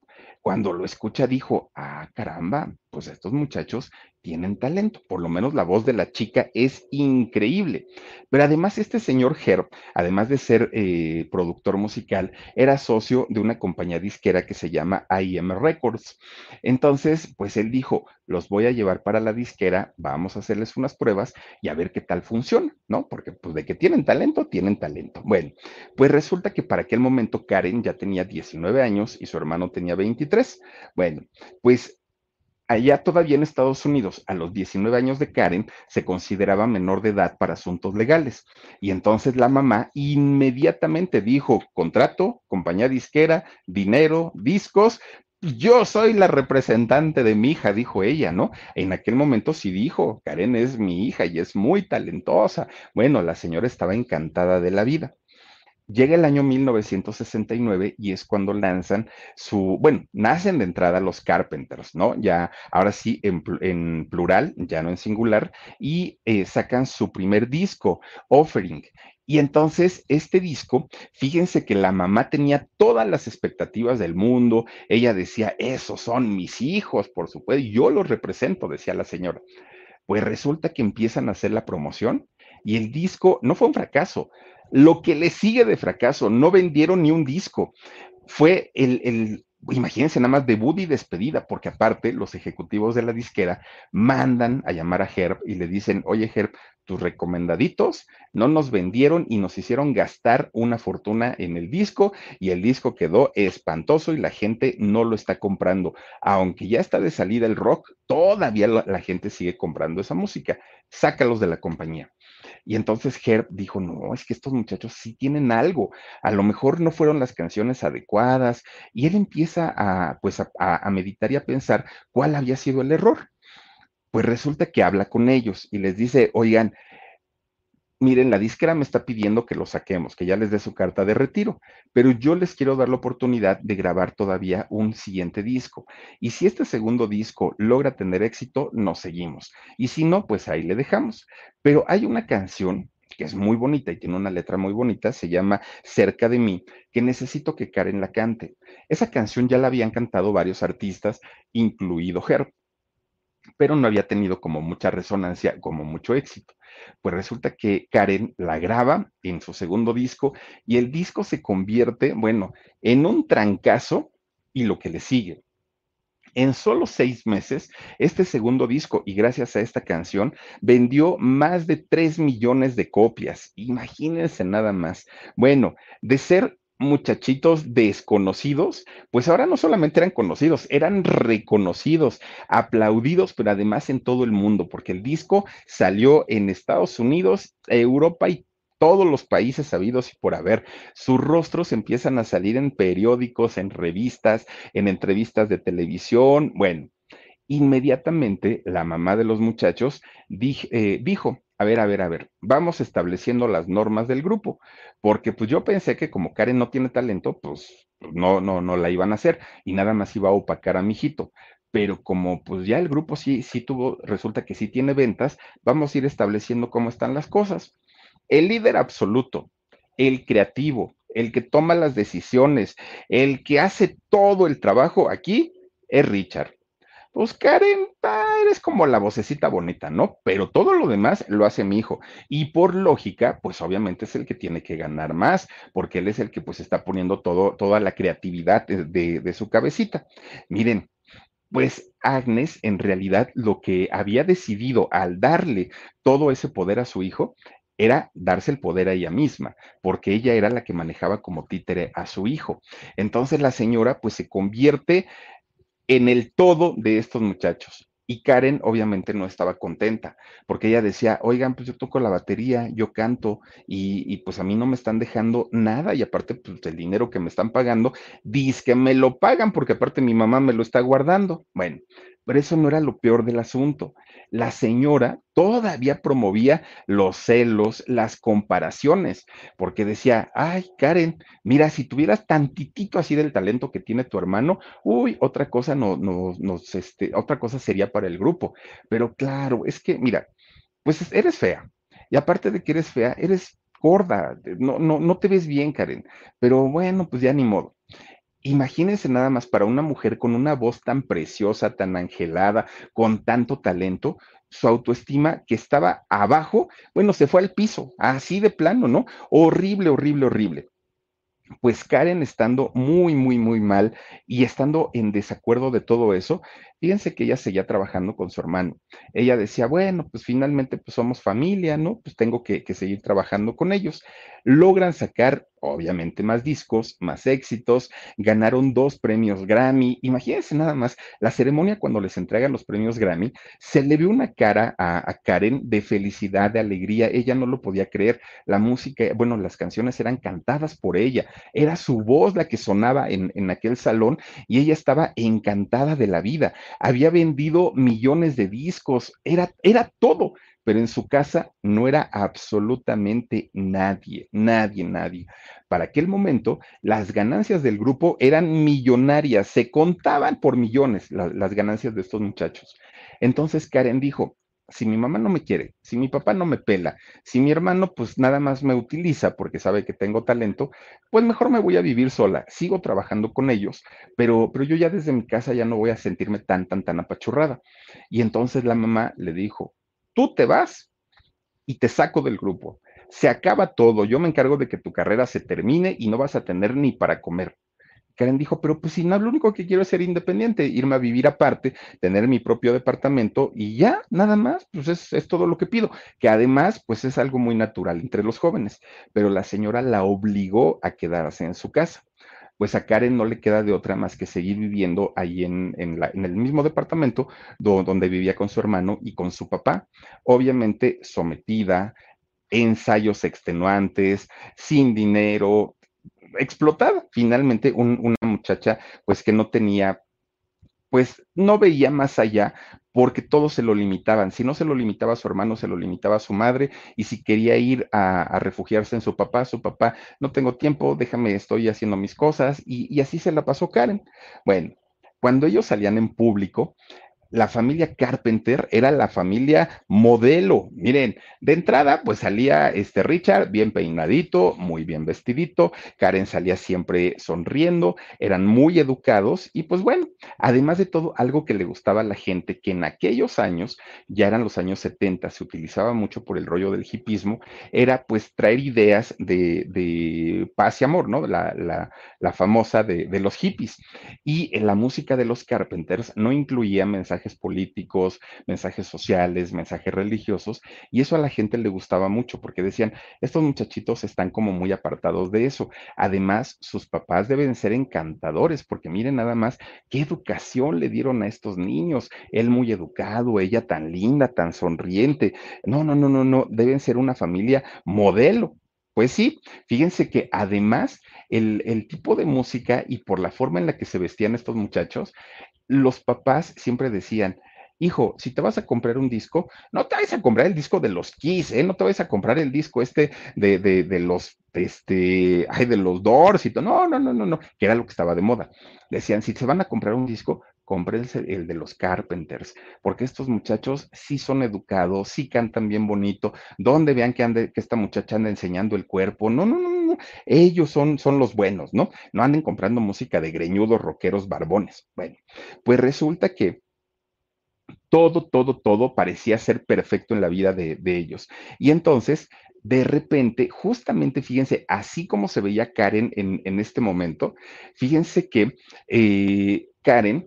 Cuando lo escucha dijo, ah, caramba, pues estos muchachos tienen talento, por lo menos la voz de la chica es increíble. Pero además este señor Herb, además de ser eh, productor musical, era socio de una compañía disquera que se llama IM Records. Entonces, pues él dijo, los voy a llevar para la disquera, vamos a hacerles unas pruebas y a ver qué tal funciona, ¿no? Porque pues de que tienen talento, tienen talento. Bueno, pues resulta que para aquel momento Karen ya tenía 19 años y su hermano tenía 23. Bueno, pues allá todavía en Estados Unidos, a los 19 años de Karen, se consideraba menor de edad para asuntos legales. Y entonces la mamá inmediatamente dijo, contrato, compañía disquera, dinero, discos, yo soy la representante de mi hija, dijo ella, ¿no? En aquel momento sí dijo, Karen es mi hija y es muy talentosa. Bueno, la señora estaba encantada de la vida. Llega el año 1969 y es cuando lanzan su, bueno, nacen de entrada los Carpenters, ¿no? Ya, ahora sí, en, plural, ya no en singular, y eh, sacan su primer disco, Offering. Y entonces este disco, fíjense que la mamá tenía todas las expectativas del mundo, ella decía, esos son mis hijos, por supuesto, yo los represento, decía la señora. Pues resulta que empiezan a hacer la promoción y el disco no fue un fracaso. Lo que le sigue de fracaso, no vendieron ni un disco. Fue el, el imagínense nada más debut y despedida, porque aparte los ejecutivos de la disquera mandan a llamar a Herb y le dicen, oye Herb, tus recomendaditos no nos vendieron y nos hicieron gastar una fortuna en el disco y el disco quedó espantoso y la gente no lo está comprando. Aunque ya está de salida el rock, todavía la, gente sigue comprando esa música. Sácalos de la compañía. Y entonces Herb dijo, no, es que estos muchachos sí tienen algo, a lo mejor no fueron las canciones adecuadas, y él empieza a, pues, a meditar y a pensar cuál había sido el error. Pues resulta que habla con ellos y les dice, oigan, miren, la disquera me está pidiendo que lo saquemos, que ya les dé su carta de retiro, pero yo les quiero dar la oportunidad de grabar todavía un siguiente disco. Y si este segundo disco logra tener éxito, nos seguimos. Y si no, pues ahí le dejamos. Pero hay una canción que es muy bonita y tiene una letra muy bonita, se llama Cerca de mí, que necesito que Karen la cante. Esa canción ya la habían cantado varios artistas, incluido Herb pero no había tenido como mucha resonancia, como mucho éxito. Pues resulta que Karen la graba en su segundo disco y el disco se convierte, bueno, en un trancazo y lo que le sigue. En solo seis meses, este segundo disco, y gracias a esta canción, vendió más de tres millones de copias. Imagínense nada más. Bueno, de ser muchachitos desconocidos, pues ahora no solamente eran conocidos, eran reconocidos, aplaudidos, pero además en todo el mundo, porque el disco salió en Estados Unidos, Europa y todos los países sabidos y por haber. Sus rostros empiezan a salir en periódicos, en revistas, en entrevistas de televisión. Bueno, inmediatamente la mamá de los muchachos eh, dijo, a ver, a ver, a ver, vamos estableciendo las normas del grupo, porque pues yo pensé que como Karen no tiene talento, pues, no, no, no la iban a hacer y nada más iba a opacar a mi hijito. Pero como pues ya el grupo sí, sí tuvo, resulta que sí tiene ventas, vamos a ir estableciendo cómo están las cosas. El líder absoluto, el creativo, el que toma las decisiones, el que hace todo el trabajo aquí es Richard pues Karen, eres como la vocecita bonita, ¿no? Pero todo lo demás lo hace mi hijo. Y por lógica, pues obviamente es el que tiene que ganar más, porque él es el que pues está poniendo todo, toda la creatividad de, de su cabecita. Miren, pues Agnes en realidad lo que había decidido al darle todo ese poder a su hijo era darse el poder a ella misma, porque ella era la que manejaba como títere a su hijo. Entonces la señora pues se convierte en el todo de estos muchachos. Y Karen obviamente no estaba contenta, porque ella decía, oigan, pues yo toco la batería, yo canto, y, pues a mí no me están dejando nada, y aparte, pues el dinero que me están pagando, dice que me lo pagan, porque aparte mi mamá me lo está guardando. Bueno, pero eso no era lo peor del asunto. La señora todavía promovía los celos, las comparaciones, porque decía, ay, Karen, mira, si tuvieras tantitito así del talento que tiene tu hermano, uy, otra cosa no, no, nos, este, otra cosa sería para el grupo. Pero claro, es que, mira, pues eres fea. Y aparte de que eres fea, eres gorda, no, no, no te ves bien, Karen. Pero bueno, pues ya ni modo. Imagínense nada más para una mujer con una voz tan preciosa, tan angelada, con tanto talento, su autoestima que estaba abajo, bueno, se fue al piso, así de plano, ¿no? Horrible, horrible, horrible. Pues Karen estando muy, muy, muy mal y estando en desacuerdo de todo eso, Fíjense que ella seguía trabajando con su hermano. Ella decía, bueno, pues finalmente pues somos familia, ¿no? Pues tengo que, seguir trabajando con ellos. Logran sacar obviamente más discos, más éxitos, ganaron dos premios Grammy. Imagínense nada más, la ceremonia cuando les entregan los premios Grammy, se le vio una cara a, Karen de felicidad, de alegría, ella no lo podía creer, la música, bueno, las canciones eran cantadas por ella, era su voz la que sonaba en, en aquel salón y ella estaba encantada de la vida, había vendido millones de discos, era, era todo pero en su casa no era absolutamente nadie, nadie, nadie. Para aquel momento, las ganancias del grupo eran millonarias, se contaban por millones las ganancias de estos muchachos. Entonces Karen dijo, si mi mamá no me quiere, si mi papá no me pela, si mi hermano pues nada más me utiliza porque sabe que tengo talento, pues mejor me voy a vivir sola. Sigo trabajando con ellos, pero, pero yo ya desde mi casa ya no voy a sentirme tan, tan, tan apachurrada. Y entonces la mamá le dijo, tú te vas y te saco del grupo. Se acaba todo, yo me encargo de que tu carrera se termine y no vas a tener ni para comer. Karen dijo, pero pues si no, lo único que quiero es ser independiente, irme a vivir aparte, tener mi propio departamento y ya, nada más, pues es, es, todo lo que pido, que además, pues es algo muy natural entre los jóvenes, pero la señora la obligó a quedarse en su casa. Pues a Karen no le queda de otra más que seguir viviendo ahí en, el mismo departamento donde vivía con su hermano y con su papá, obviamente sometida, ensayos extenuantes, sin dinero, explotada. Finalmente, una muchacha, pues que no tenía pues no veía más allá porque todo se lo limitaban. Si no se lo limitaba a su hermano, se lo limitaba a su madre, y si quería ir a, refugiarse en su papá, su papá, no tengo tiempo, déjame, estoy haciendo mis cosas, y, y así se la pasó Karen. Bueno, cuando ellos salían en público, la familia Carpenter era la familia modelo. Miren, de entrada, pues salía este Richard bien peinadito, muy bien vestidito, Karen salía siempre sonriendo, eran muy educados y pues bueno, además de todo, algo que le gustaba a la gente, que en aquellos años, ya eran los años 70, se utilizaba mucho por el rollo del hipismo, era pues traer ideas de, paz y amor, ¿no? La, la, famosa de, de los hippies. Y en la música de los Carpenters no incluía mensajes políticos, mensajes sociales, mensajes religiosos, y eso a la gente le gustaba mucho porque decían, estos muchachitos están como muy apartados de eso. Además, sus papás deben ser encantadores porque miren nada más qué educación le dieron a estos niños. Él muy educado, ella tan linda, tan sonriente. No, no, no, no, no, deben ser una familia modelo. Pues sí, fíjense que además el, el, tipo de música y por la forma en la que se vestían estos muchachos, los papás siempre decían, hijo, si te vas a comprar un disco, no te vayas a comprar el disco de los Kiss, ¿eh? No te vayas a comprar el disco este de, de, de los, este, ay, de los Doors y todo. No, no, no, no, no, que era lo que estaba de moda. Decían, si se van a comprar un disco, cómprense el de los Carpenters, porque estos muchachos sí son educados, sí cantan bien bonito, donde vean que, ande, que esta muchacha anda enseñando el cuerpo, no, no, no, ellos son, son los buenos, ¿no? No anden comprando música de greñudos, rockeros, barbones. Bueno, pues resulta que todo, todo, todo parecía ser perfecto en la vida de, de ellos. Y entonces de repente, justamente, fíjense, así como se veía Karen en, en este momento, fíjense que eh, Karen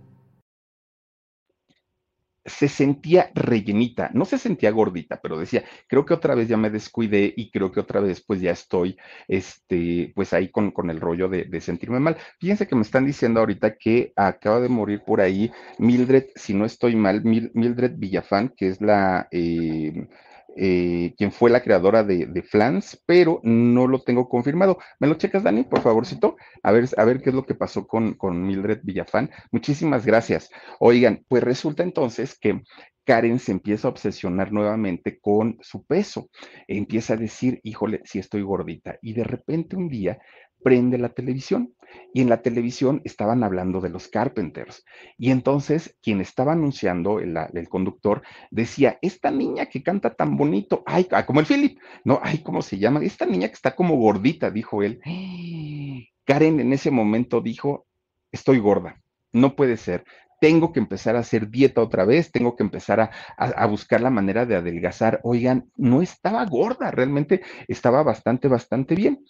se sentía rellenita, no se sentía gordita, pero decía, creo que otra vez ya me descuidé y creo que otra vez pues ya estoy, este, pues ahí con, con el rollo de, de, sentirme mal. Fíjense que me están diciendo ahorita que acaba de morir por ahí Mildred, si no estoy mal, Mildred Villafán, que es la... Eh, eh, quien fue la creadora de, Flans, pero no lo tengo confirmado. ¿Me lo checas, Dani, por favorcito? A ver, a ver qué es lo que pasó con, Mildred Villafán. Muchísimas gracias. Oigan, pues resulta entonces que Karen se empieza a obsesionar nuevamente con su peso. Empieza a decir, híjole, si estoy gordita. Y de repente un día prende la televisión y en la televisión estaban hablando de los Carpenters. Y entonces quien estaba anunciando, el, conductor, decía, esta niña que canta tan bonito, ay, ah, como el Philip, no, ay, ¿cómo se llama? Esta niña que está como gordita, dijo él. [GASPS] Karen en ese momento dijo, estoy gorda, no puede ser tengo que empezar a hacer dieta otra vez, tengo que empezar a, a, buscar la manera de adelgazar. Oigan, no estaba gorda, realmente estaba bastante, bastante bien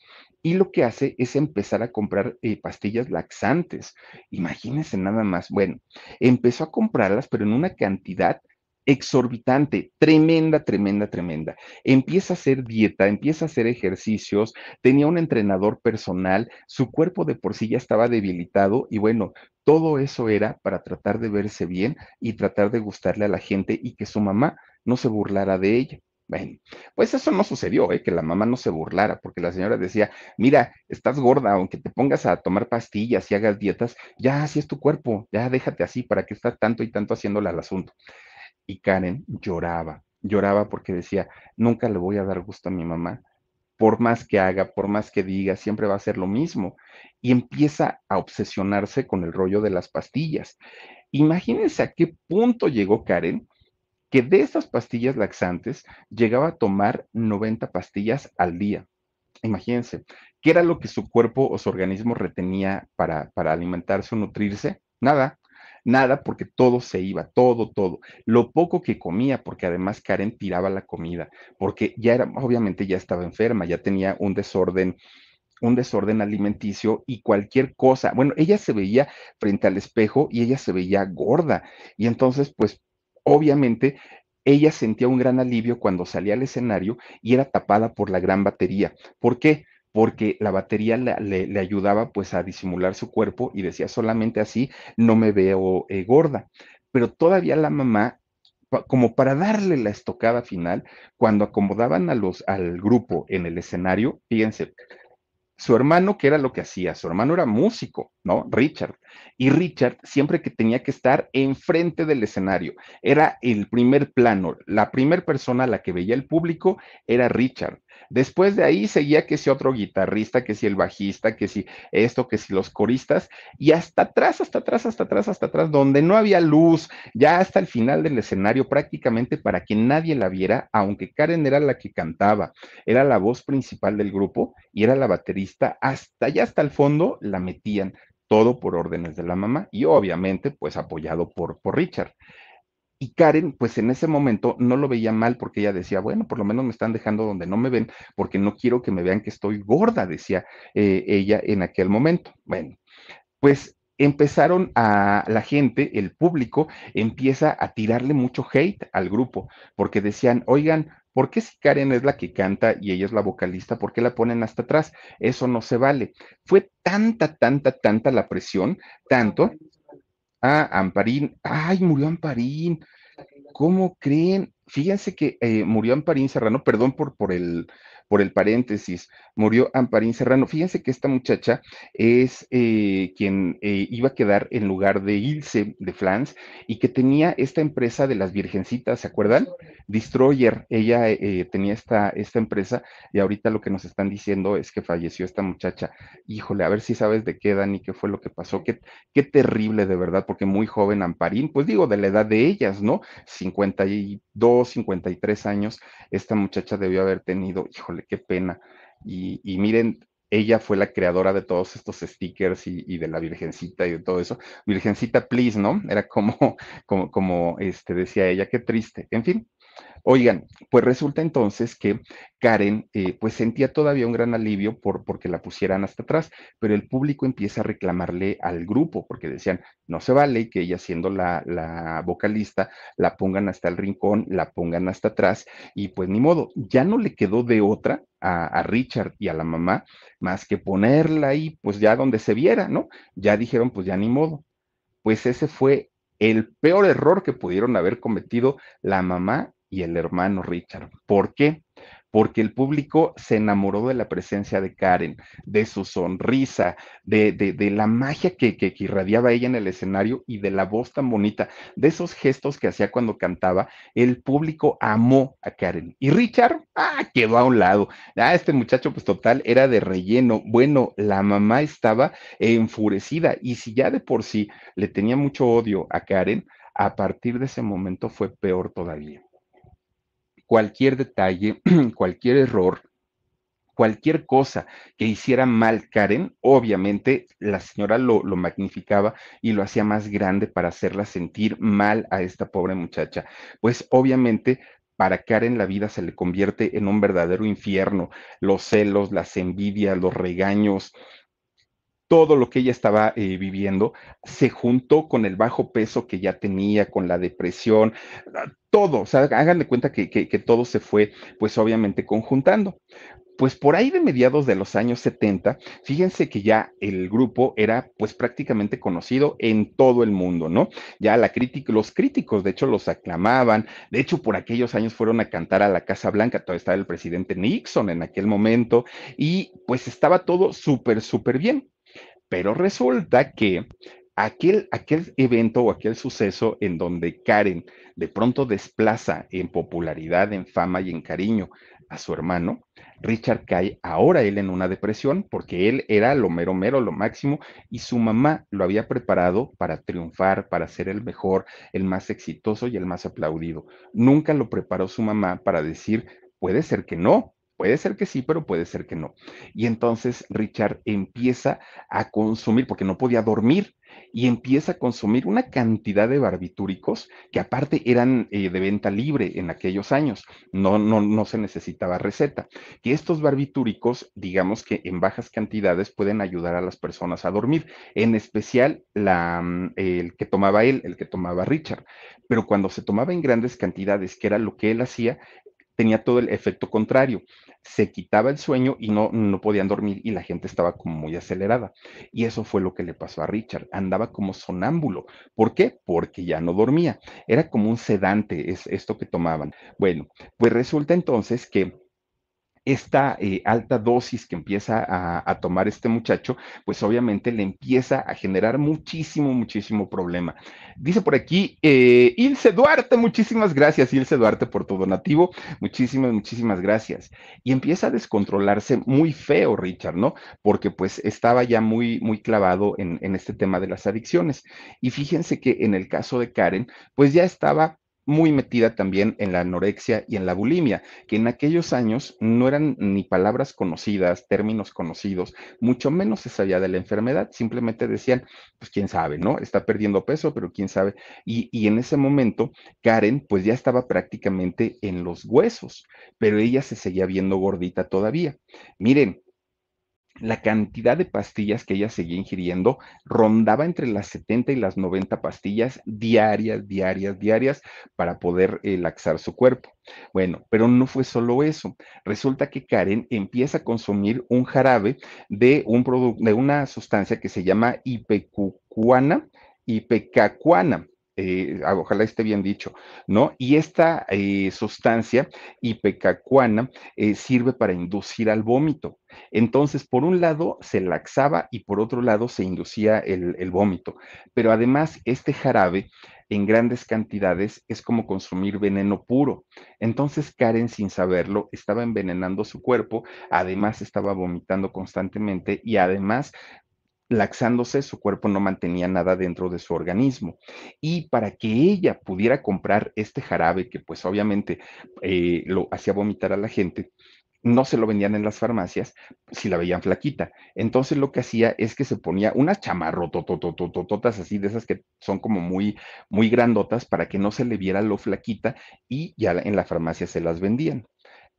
y lo que hace es empezar a comprar eh, pastillas laxantes. Imagínense nada más. Bueno, empezó a comprarlas, pero en una cantidad exorbitante, tremenda, tremenda, tremenda. Empieza a hacer dieta, empieza a hacer ejercicios, tenía un entrenador personal, su cuerpo de por sí ya estaba debilitado y bueno, todo eso era para tratar de verse bien y tratar de gustarle a la gente y que su mamá no se burlara de ella. Bueno, pues eso no sucedió, ¿eh? que la mamá no se burlara, porque la señora decía, mira, estás gorda, aunque te pongas a tomar pastillas y hagas dietas, ya así es tu cuerpo, ya déjate así, para que estás tanto y tanto haciéndole al asunto. Y Karen lloraba, lloraba porque decía, nunca le voy a dar gusto a mi mamá, por más que haga, por más que diga, siempre va a ser lo mismo. Y empieza a obsesionarse con el rollo de las pastillas. Imagínense a qué punto llegó Karen que de esas pastillas laxantes llegaba a tomar 90 pastillas al día. Imagínense, ¿qué era lo que su cuerpo o su organismo retenía para, para alimentarse o nutrirse? Nada, nada porque todo se iba, todo, todo. Lo poco que comía, porque además Karen tiraba la comida, porque ya era, obviamente ya estaba enferma, ya tenía un desorden un desorden alimenticio y cualquier cosa. Bueno, ella se veía frente al espejo y ella se veía gorda. Y entonces, pues Obviamente, ella sentía un gran alivio cuando salía al escenario y era tapada por la gran batería. ¿Por qué? Porque la batería le, ayudaba pues a disimular su cuerpo y decía solamente así no me veo eh, gorda. Pero todavía la mamá como para darle la estocada final, cuando acomodaban a los, al grupo en el escenario, fíjense, su hermano, ¿qué era lo que hacía? Su hermano era músico, ¿no? Richard. Y Richard siempre que tenía que estar enfrente del escenario, era el primer plano, la primera persona a la que veía el público era Richard. Después de ahí seguía que si otro guitarrista, que si el bajista, que si esto, que si los coristas, y hasta atrás, hasta atrás, hasta atrás, hasta atrás, donde no había luz, ya hasta el final del escenario, prácticamente para que nadie la viera, aunque Karen era la que cantaba, era la voz principal del grupo y era la baterista, hasta allá, hasta el fondo, la metían todo por órdenes de la mamá y obviamente pues apoyado por, por Richard. Y Karen, pues en ese momento no lo veía mal porque ella decía, bueno, por lo menos me están dejando donde no me ven porque no quiero que me vean que estoy gorda, decía eh, ella en aquel momento. Bueno, pues empezaron a la gente, el público, empieza a tirarle mucho hate al grupo porque decían, oigan, ¿por qué si Karen es la que canta y ella es la vocalista, por qué la ponen hasta atrás? Eso no se vale. Fue tanta, tanta, tanta la presión, tanto Ah, Amparín. Ay, murió Amparín. ¿Cómo creen? Fíjense que eh, murió Amparín Serrano, perdón por, por el, por el paréntesis, murió Amparín Serrano. Fíjense que esta muchacha es eh, quien eh, iba a quedar en lugar de Ilse de Flans y que tenía esta empresa de las virgencitas, ¿se acuerdan? Destroyer, ella eh, tenía esta, esta empresa y ahorita lo que nos están diciendo es que falleció esta muchacha. Híjole, a ver si sabes de qué, Dani, qué fue lo que pasó. Qué, qué terrible de verdad, porque muy joven Amparín, pues digo, de la edad de ellas, ¿no? 52, 53 años, esta muchacha debió haber tenido, híjole, qué pena. Y, miren, ella fue la creadora de todos estos stickers y, de la Virgencita y de todo eso. Virgencita, please, ¿no? Era como, [LAUGHS] como, como este, decía ella, qué triste. En fin, Oigan, pues resulta entonces que Karen eh, pues sentía todavía un gran alivio por porque la pusieran hasta atrás, pero el público empieza a reclamarle al grupo porque decían, no se vale que ella siendo la, la vocalista la pongan hasta el rincón, la pongan hasta atrás y pues ni modo, ya no le quedó de otra a, a, Richard y a la mamá más que ponerla ahí pues ya donde se viera, ¿no? Ya dijeron pues ya ni modo. Pues ese fue el peor error que pudieron haber cometido la mamá y el hermano Richard. ¿Por qué? porque el público se enamoró de la presencia de Karen, de su sonrisa, de, de, la magia que, irradiaba ella en el escenario y de la voz tan bonita, de esos gestos que hacía cuando cantaba. El público amó a Karen. Y Richard, ah, quedó a un lado. Ah, este muchacho, pues total, era de relleno. Bueno, la mamá estaba enfurecida y si ya de por sí le tenía mucho odio a Karen, a partir de ese momento fue peor todavía cualquier detalle, [CLEARS THROAT] cualquier error, cualquier cosa que hiciera mal Karen, obviamente la señora lo, lo, magnificaba y lo hacía más grande para hacerla sentir mal a esta pobre muchacha. Pues obviamente para Karen la vida se le convierte en un verdadero infierno. Los celos, las envidias, los regaños, todo lo que ella estaba eh, viviendo se juntó con el bajo peso que ya tenía, con la depresión, ah, todo, o sea, háganle cuenta que, que, todo se fue, pues obviamente conjuntando. Pues por ahí de mediados de los años 70, fíjense que ya el grupo era pues prácticamente conocido en todo el mundo, ¿no? Ya la crítica, los críticos de hecho los aclamaban, de hecho por aquellos años fueron a cantar a la Casa Blanca, todavía estaba el presidente Nixon en aquel momento y pues estaba todo súper, súper bien. Pero resulta que aquel, aquel evento o aquel suceso en donde Karen de pronto desplaza en popularidad, en fama y en cariño a su hermano, Richard cae ahora él en una depresión porque él era lo mero mero, lo máximo, y su mamá lo había preparado para triunfar, para ser el mejor, el más exitoso y el más aplaudido. Nunca lo preparó su mamá para decir, puede ser que no, Puede ser que sí, pero puede ser que no. Y entonces Richard empieza a consumir, porque no podía dormir, y empieza a consumir una cantidad de barbitúricos que aparte eran eh, de venta libre en aquellos años, no, no, no se necesitaba receta. Que estos barbitúricos, digamos que en bajas cantidades pueden ayudar a las personas a dormir, en especial la, mm, el que tomaba él, el que tomaba Richard. Pero cuando se tomaba en grandes cantidades, que era lo que él hacía, tenía todo el efecto contrario. Se quitaba el sueño y no, no podían dormir y la gente estaba como muy acelerada. Y eso fue lo que le pasó a Richard. Andaba como sonámbulo. ¿Por qué? Porque ya no dormía. Era como un sedante, es esto que tomaban. Bueno, pues resulta entonces que esta eh, alta dosis que empieza a, tomar este muchacho, pues obviamente le empieza a generar muchísimo, muchísimo problema. Dice por aquí, eh, Ilse Duarte, muchísimas gracias, Ilse Duarte, por tu donativo, muchísimas, muchísimas gracias. Y empieza a descontrolarse muy feo, Richard, ¿no? Porque pues estaba ya muy, muy clavado en, en este tema de las adicciones. Y fíjense que en el caso de Karen, pues ya estaba muy metida también en la anorexia y en la bulimia, que en aquellos años no eran ni palabras conocidas, términos conocidos, mucho menos se sabía de la enfermedad, simplemente decían, pues quién sabe, ¿no? Está perdiendo peso, pero quién sabe. Y, y en ese momento, Karen, pues ya estaba prácticamente en los huesos, pero ella se seguía viendo gordita todavía. Miren, la cantidad de pastillas que ella seguía ingiriendo rondaba entre las 70 y las 90 pastillas diarias, diarias, diarias para poder eh, laxar su cuerpo. Bueno, pero no fue solo eso. Resulta que Karen empieza a consumir un jarabe de, un de una sustancia que se llama ipecucuana, ipecacuana. Eh, ah, ojalá esté bien dicho, ¿no? Y esta eh, sustancia ipecacuana eh, sirve para inducir al vómito. Entonces, por un lado se laxaba y por otro lado se inducía el, el vómito. Pero además, este jarabe en grandes cantidades es como consumir veneno puro. Entonces Karen, sin saberlo, estaba envenenando su cuerpo, además estaba vomitando constantemente y además laxándose, su cuerpo no mantenía nada dentro de su organismo. Y para que ella pudiera comprar este jarabe, que pues obviamente eh, lo hacía vomitar a la gente, no se lo vendían en las farmacias si la veían flaquita. Entonces lo que hacía es que se ponía unas chamarrototototototas así, de esas que son como muy, muy grandotas para que no se le viera lo flaquita y ya en la farmacia se las vendían.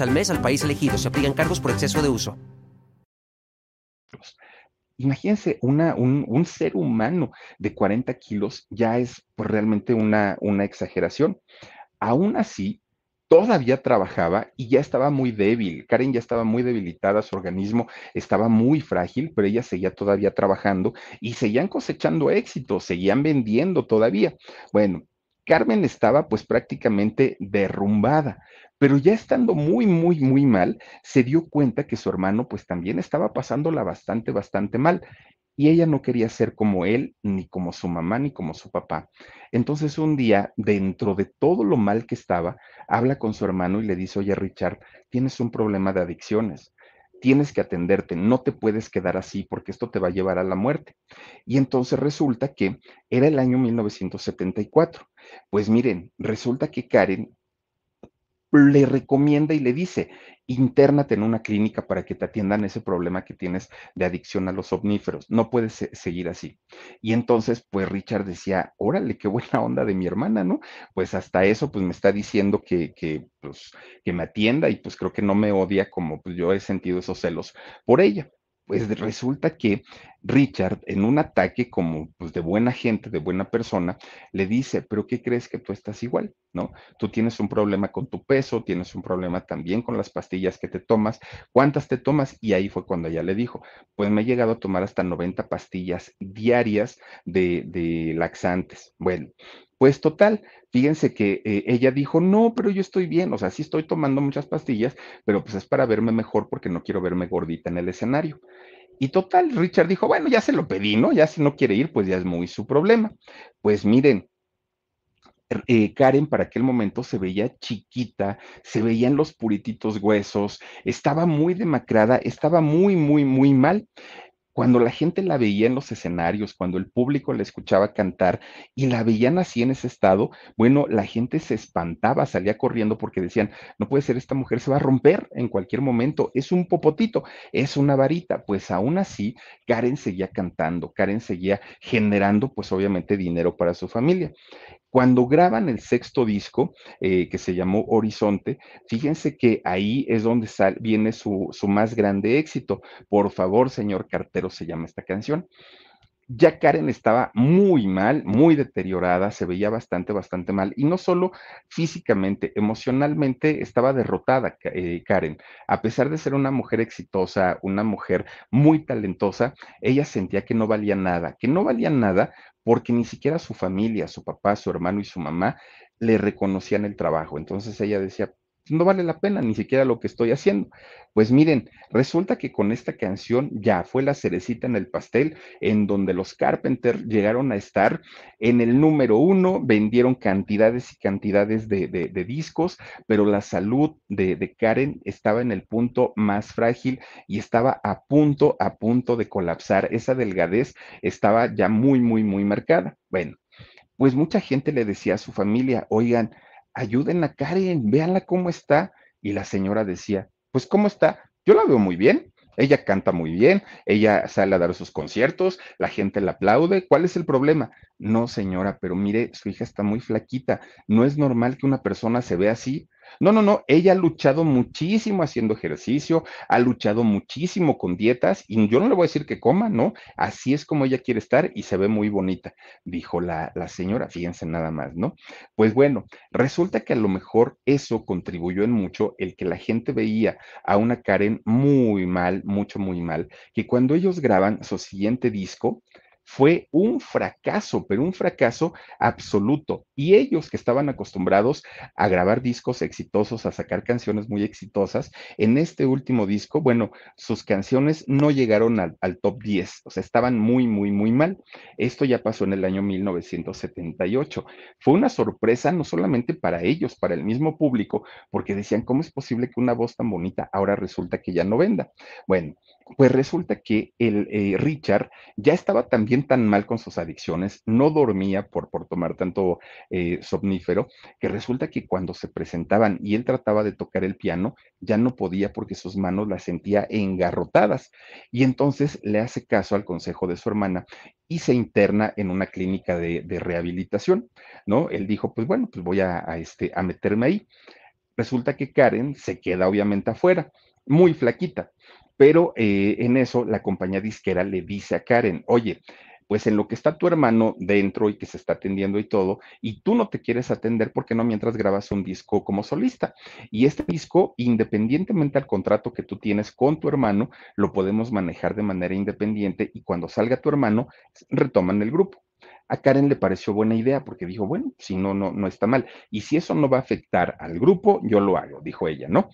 al mes al país elegido. Se aplican cargos por exceso de uso. Imagínense, una, un, un, ser humano de 40 kilos ya es pues, realmente una, una exageración. Aún así, todavía trabajaba y ya estaba muy débil. Karen ya estaba muy debilitada, su organismo estaba muy frágil, pero ella seguía todavía trabajando y seguían cosechando éxito, seguían vendiendo todavía. Bueno, Carmen estaba pues prácticamente derrumbada, pero ya estando muy, muy, muy mal, se dio cuenta que su hermano pues también estaba pasándola bastante, bastante mal y ella no quería ser como él, ni como su mamá, ni como su papá. Entonces un día, dentro de todo lo mal que estaba, habla con su hermano y le dice, oye Richard, tienes un problema de adicciones, tienes que atenderte, no te puedes quedar así porque esto te va a llevar a la muerte. Y entonces resulta que era el año 1974. Pues miren, resulta que Karen le recomienda y le dice, internate en una clínica para que te atiendan ese problema que tienes de adicción a los omníferos. No puedes seguir así. Y entonces, pues Richard decía, órale, qué buena onda de mi hermana, ¿no? Pues hasta eso, pues me está diciendo que, que, pues, que me atienda y pues creo que no me odia como pues, yo he sentido esos celos por ella pues resulta que Richard, en un ataque como pues, de buena gente, de buena persona, le dice, pero ¿qué crees que tú estás igual? ¿No? Tú tienes un problema con tu peso, tienes un problema también con las pastillas que te tomas, ¿cuántas te tomas? Y ahí fue cuando ella le dijo, pues me he llegado a tomar hasta 90 pastillas diarias de, de laxantes. Bueno, pues total, fíjense que eh, ella dijo, no, pero yo estoy bien, o sea, sí estoy tomando muchas pastillas, pero pues es para verme mejor porque no quiero verme gordita en el escenario. Y total, Richard dijo, bueno, ya se lo pedí, ¿no? Ya si no quiere ir, pues ya es muy su problema. Pues miren, eh, Karen para aquel momento se veía chiquita, se veían los purititos huesos, estaba muy demacrada, estaba muy, muy, muy mal cuando la gente la veía en los escenarios, cuando el público la escuchaba cantar y la veían así en ese estado, bueno, la gente se espantaba, salía corriendo porque decían, no puede ser, esta mujer se va a romper en cualquier momento, es un popotito, es una varita. Pues aún así, Karen seguía cantando, Karen seguía generando, pues obviamente, dinero para su familia. Cuando graban el sexto disco, eh, que se llamó Horizonte, fíjense que ahí es donde viene su, su más grande éxito. Por favor, señor cartero, se llama esta canción. Ya Karen estaba muy mal, muy deteriorada, se veía bastante, bastante mal, y no solo físicamente, emocionalmente estaba derrotada eh, Karen. A pesar de ser una mujer exitosa, una mujer muy talentosa, ella sentía que no valía nada, que no valía nada porque ni siquiera su familia, su papá, su hermano y su mamá le reconocían el trabajo. Entonces ella decía, no vale la pena ni siquiera lo que estoy haciendo. Pues miren, resulta que con esta canción ya fue la cerecita en el pastel, en donde los Carpenter llegaron a estar en el número uno, vendieron cantidades y cantidades de, discos, pero la salud de, de, Karen estaba en el punto más frágil y estaba a punto, a punto de colapsar. Esa delgadez estaba ya muy, muy, muy marcada. Bueno, pues mucha gente le decía a su familia, oigan, ayuden a Karen, véanla cómo está. Y la señora decía, pues ¿cómo está? Yo la veo muy bien. Ella canta muy bien, ella sale a dar sus conciertos, la gente la aplaude. ¿Cuál es el problema? No, señora, pero mire, su hija está muy flaquita. No es normal que una persona se vea así. No, no, no, ella ha luchado muchísimo haciendo ejercicio, ha luchado muchísimo con dietas y yo no le voy a decir que coma, ¿no? Así es como ella quiere estar y se ve muy bonita, dijo la, la señora, fíjense nada más, ¿no? Pues bueno, resulta que a lo mejor eso contribuyó en mucho el que la gente veía a una Karen muy mal, mucho, muy mal, que cuando ellos graban su siguiente disco, fue un fracaso, pero un fracaso absoluto. Y ellos que estaban acostumbrados a grabar discos exitosos, a sacar canciones muy exitosas, en este último disco, bueno, sus canciones no llegaron al, top 10, o sea, estaban muy, muy, muy mal. Esto ya pasó en el año 1978. Fue una sorpresa no solamente para ellos, para el mismo público, porque decían, ¿cómo es posible que una voz tan bonita ahora resulta que ya no venda? Bueno, pues resulta que el eh, Richard ya estaba también tan mal con sus adicciones, no dormía por, por tomar tanto eh, somnífero, que resulta que cuando se presentaban y él trataba de tocar el piano, ya no podía porque sus manos las sentía engarrotadas. Y entonces le hace caso al consejo de su hermana y se interna en una clínica de, rehabilitación, ¿no? Él dijo, pues bueno, pues voy a, este, a meterme ahí Resulta que Karen se queda obviamente afuera, muy flaquita, pero eh, en eso la compañía disquera le dice a Karen, oye, pues en lo que está tu hermano dentro y que se está atendiendo y todo, y tú no te quieres atender porque no mientras grabas un disco como solista. Y este disco, independientemente al contrato que tú tienes con tu hermano, lo podemos manejar de manera independiente y cuando salga tu hermano, retoman el grupo. A Karen le pareció buena idea porque dijo, bueno, si no, no, no está mal. Y si eso no va a afectar al grupo, yo lo hago, dijo ella, ¿no?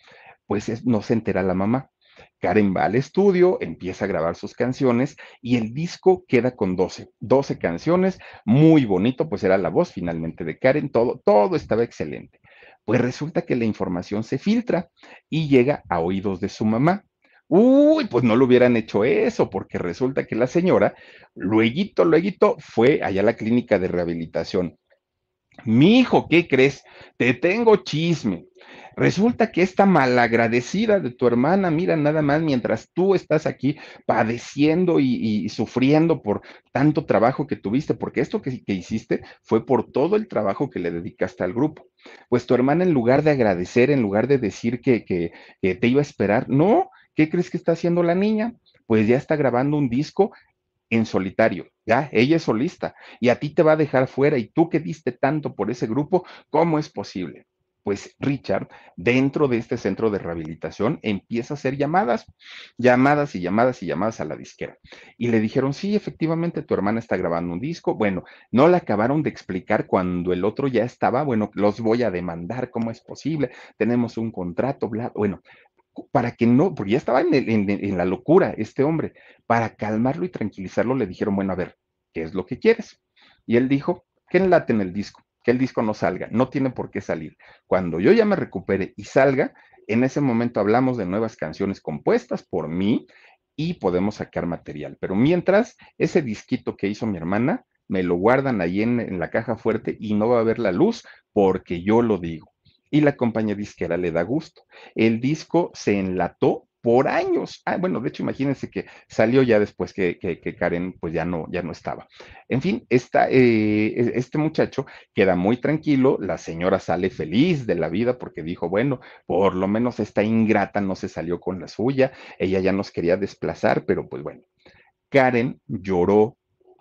Pues no se entera la mamá. Karen va al estudio, empieza a grabar sus canciones y el disco queda con 12, 12 canciones, muy bonito, pues era la voz finalmente de Karen, todo, todo estaba excelente. Pues resulta que la información se filtra y llega a oídos de su mamá. Uy, pues no lo hubieran hecho eso, porque resulta que la señora, luego, luego fue allá a la clínica de rehabilitación. Mi hijo, ¿qué crees? Te tengo chisme. Resulta que esta malagradecida de tu hermana, mira nada más, mientras tú estás aquí padeciendo y, sufriendo por tanto trabajo que tuviste, porque esto que, hiciste fue por todo el trabajo que le dedicaste al grupo. Pues tu hermana, en lugar de agradecer, en lugar de decir que, que te iba a esperar, no, ¿qué crees que está haciendo la niña? Pues ya está grabando un disco en solitario, ya, ella es solista y a ti te va a dejar fuera y tú que diste tanto por ese grupo, ¿cómo es posible? Pues Richard, dentro de este centro de rehabilitación, empieza a hacer llamadas, llamadas y llamadas y llamadas a la disquera. Y le dijeron, sí, efectivamente, tu hermana está grabando un disco. Bueno, no le acabaron de explicar cuando el otro ya estaba, bueno, los voy a demandar, ¿cómo es posible? Tenemos un contrato, bla, bueno. Para que no, porque ya estaba en, en la locura este hombre, para calmarlo y tranquilizarlo, le dijeron, bueno, a ver, ¿qué es lo que quieres? Y él dijo, que enlate en el disco que el disco no salga, no tiene por qué salir. Cuando yo ya me recupere y salga, en ese momento hablamos de nuevas canciones compuestas por mí y podemos sacar material. Pero mientras, ese disquito que hizo mi hermana, me lo guardan ahí en, la caja fuerte y no va a ver la luz porque yo lo digo. Y la compañía disquera le da gusto. El disco se enlató por años. Ah, bueno, de hecho, imagínense que salió ya después que, Karen pues ya no, ya no estaba. En fin, esta, eh, e, este muchacho queda muy tranquilo, la señora sale feliz de la vida porque dijo, bueno, por lo menos esta ingrata no se salió con la suya, ella ya nos quería desplazar, pero pues bueno, Karen lloró.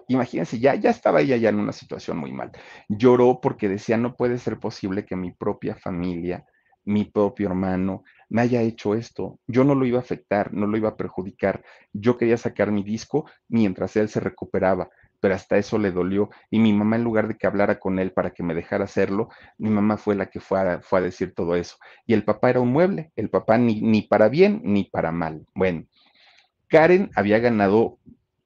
Imagínense, ya, ya estaba ella ya en una situación muy mal. Lloró porque decía, no puede ser posible que mi propia familia, mi propio hermano, me haya hecho esto. Yo no lo iba a afectar, no lo iba a perjudicar. Yo quería sacar mi disco mientras él se recuperaba, pero hasta eso le dolió. Y mi mamá, en lugar de que hablara con él para que me dejara hacerlo, mi mamá fue la que fue a, fue a decir todo eso. Y el papá era un mueble, el papá ni, ni para bien ni para mal. Bueno, Karen había ganado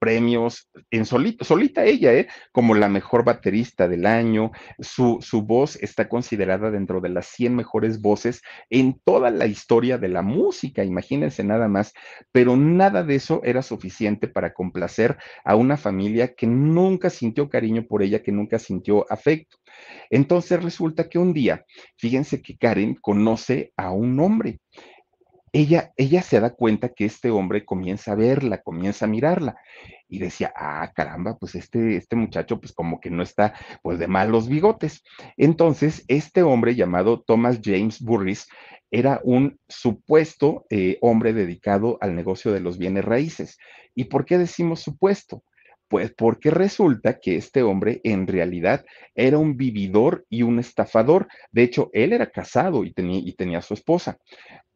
premios en solito, solita ella, ¿eh? como la mejor baterista del año. Su, su voz está considerada dentro de las 100 mejores voces en toda la historia de la música, imagínense nada más. Pero nada de eso era suficiente para complacer a una familia que nunca sintió cariño por ella, que nunca sintió afecto. Entonces resulta que un día, fíjense que Karen conoce a un hombre ella, ella se da cuenta que este hombre comienza a verla, comienza a mirarla y decía, ah, caramba, pues este, este muchacho pues como que no está pues de malos bigotes. Entonces, este hombre llamado Thomas James Burris era un supuesto eh, hombre dedicado al negocio de los bienes raíces. ¿Y por qué decimos supuesto? Pues porque resulta que este hombre en realidad era un vividor y un estafador. De hecho, él era casado y tenía, y tenía su esposa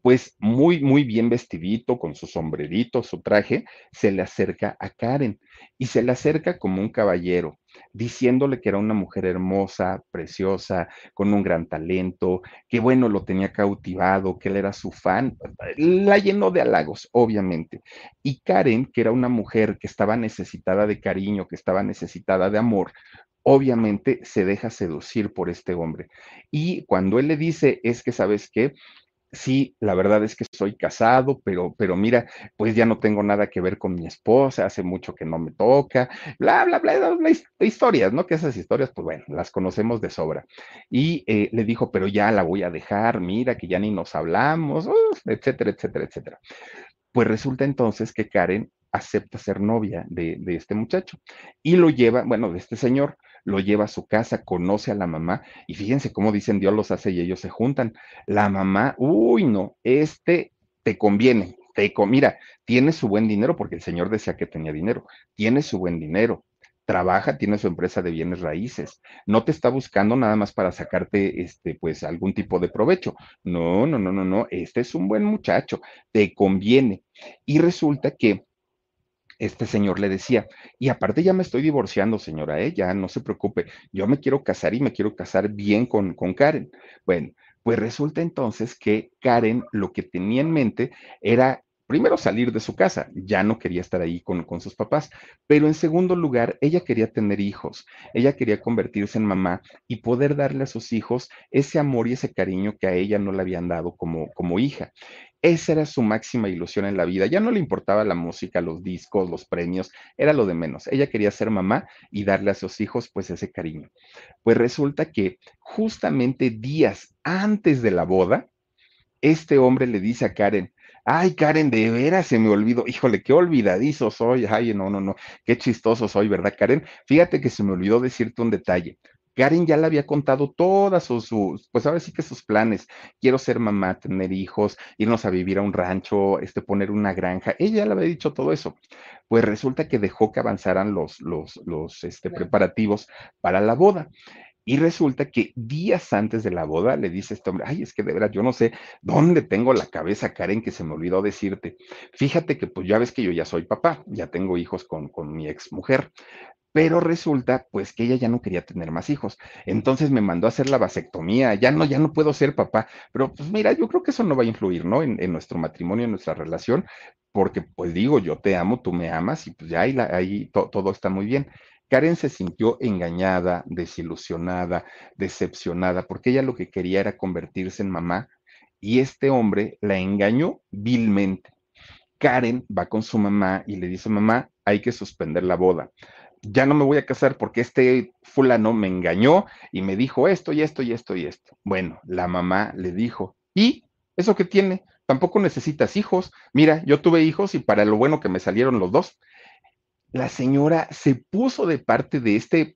pues muy, muy bien vestidito, con su sombrerito, su traje, se le acerca a Karen y se le acerca como un caballero, diciéndole que era una mujer hermosa, preciosa, con un gran talento, que bueno, lo tenía cautivado, que él era su fan, la llenó de halagos, obviamente. Y Karen, que era una mujer que estaba necesitada de cariño, que estaba necesitada de amor, obviamente se deja seducir por este hombre. Y cuando él le dice, es que, ¿sabes qué? Sí, la verdad es que soy casado, pero, pero mira, pues ya no tengo nada que ver con mi esposa, hace mucho que no me toca, bla, bla, bla, historias, ¿no? Que esas historias, pues bueno, las conocemos de sobra. Y eh, le dijo, pero ya la voy a dejar, mira, que ya ni nos hablamos, etcétera, etcétera, etcétera. Pues resulta entonces que Karen acepta ser novia de, este muchacho y lo lleva, bueno, de este señor, lo lleva a su casa, conoce a la mamá y fíjense cómo dicen Dios los hace y ellos se juntan. La mamá, uy, no, este te conviene, te mira, tiene su buen dinero porque el señor decía que tenía dinero, tiene su buen dinero, trabaja, tiene su empresa de bienes raíces. No te está buscando nada más para sacarte, este, pues, algún tipo de provecho. No, no, no, no, no. Este es un buen muchacho, te conviene. Y resulta que este señor le decía, y aparte ya me estoy divorciando, señora, ¿eh? ya no se preocupe, yo me quiero casar y me quiero casar bien con, con Karen. Bueno, pues resulta entonces que Karen lo que tenía en mente era primero salir de su casa, ya no quería estar ahí con, con, sus papás, pero en segundo lugar, ella quería tener hijos, ella quería convertirse en mamá y poder darle a sus hijos ese amor y ese cariño que a ella no le habían dado como, como hija. Esa era su máxima ilusión en la vida. Ya no le importaba la música, los discos, los premios, era lo de menos. Ella quería ser mamá y darle a sus hijos pues ese cariño. Pues resulta que justamente días antes de la boda, este hombre le dice a Karen, Ay, Karen, de veras se me olvidó. Híjole, qué olvidadizo soy. Ay, no, no, no. Qué chistoso soy, ¿verdad, Karen? Fíjate que se me olvidó decirte un detalle. Karen ya le había contado todas sus, pues ahora sí que sus planes. Quiero ser mamá, tener hijos, irnos a vivir a un rancho, este, poner una granja. Ella ya le había dicho todo eso. Pues resulta que dejó que avanzaran los, los, los este, preparativos para la boda. Y resulta que días antes de la boda le dice este hombre, ay, es que de verdad yo no sé dónde tengo la cabeza, Karen, que se me olvidó decirte. Fíjate que pues ya ves que yo ya soy papá, ya tengo hijos con, con mi ex mujer, pero resulta pues que ella ya no quería tener más hijos. Entonces me mandó a hacer la vasectomía, ya no, ya no puedo ser papá, pero pues mira, yo creo que eso no va a influir, ¿no? En, en nuestro matrimonio, en nuestra relación, porque pues digo, yo te amo, tú me amas y pues ya ahí, ahí todo está muy bien. Karen se sintió engañada, desilusionada, decepcionada, porque ella lo que quería era convertirse en mamá y este hombre la engañó vilmente. Karen va con su mamá y le dice, mamá, hay que suspender la boda. Ya no me voy a casar porque este fulano me engañó y me dijo esto y esto y esto y esto. Bueno, la mamá le dijo, ¿y eso qué tiene? Tampoco necesitas hijos. Mira, yo tuve hijos y para lo bueno que me salieron los dos la señora se puso de parte de este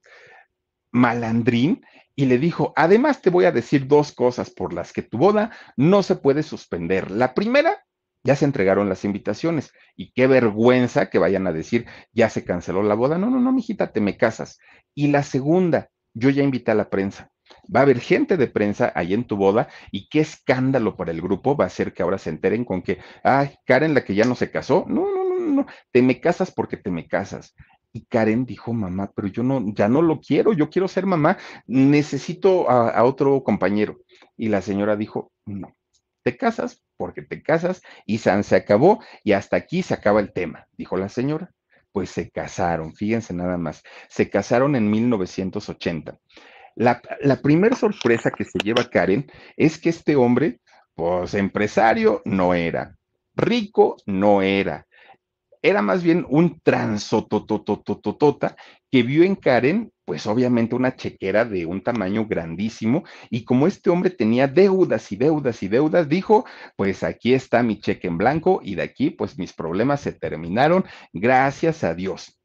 malandrín y le dijo, además te voy a decir dos cosas por las que tu boda no se puede suspender. La primera, ya se entregaron las invitaciones y qué vergüenza que vayan a decir, ya se canceló la boda. No, no, no, mijita, te me casas. Y la segunda, yo ya invité a la prensa. Va a haber gente de prensa ahí en tu boda y qué escándalo para el grupo va a ser que ahora se enteren con que, ay, Karen, la que ya no se casó. No, no, no, te me casas porque te me casas. Y Karen dijo, mamá, pero yo no, ya no lo quiero, yo quiero ser mamá, necesito a, otro compañero. Y la señora dijo, no, te casas porque te casas y San se acabó y hasta aquí se acaba el tema, dijo la señora. Pues se casaron, fíjense nada más, se casaron en 1980. La, la primera sorpresa que se lleva Karen es que este hombre, pues empresario no era, rico no era, era más bien un transototototota que vio en Karen, pues obviamente una chequera de un tamaño grandísimo, y como este hombre tenía deudas y deudas y deudas, dijo, pues aquí está mi cheque en blanco y de aquí pues mis problemas se terminaron, gracias a Dios.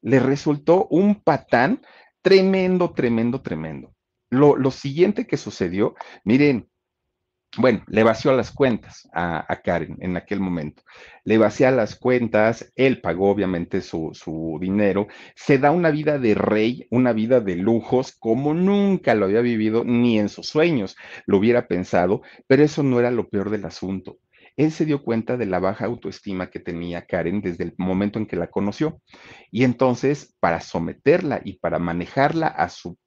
Le resultó un patán tremendo, tremendo, tremendo. Lo, lo siguiente que sucedió, miren, bueno, le vació las cuentas a, Karen en aquel momento. Le vacía las cuentas, él pagó obviamente su, su, dinero, se da una vida de rey, una vida de lujos como nunca lo había vivido ni en sus sueños lo hubiera pensado, pero eso no era lo peor del asunto. Él se dio cuenta de la baja autoestima que tenía Karen desde el momento en que la conoció. Y entonces, para someterla y para manejarla a su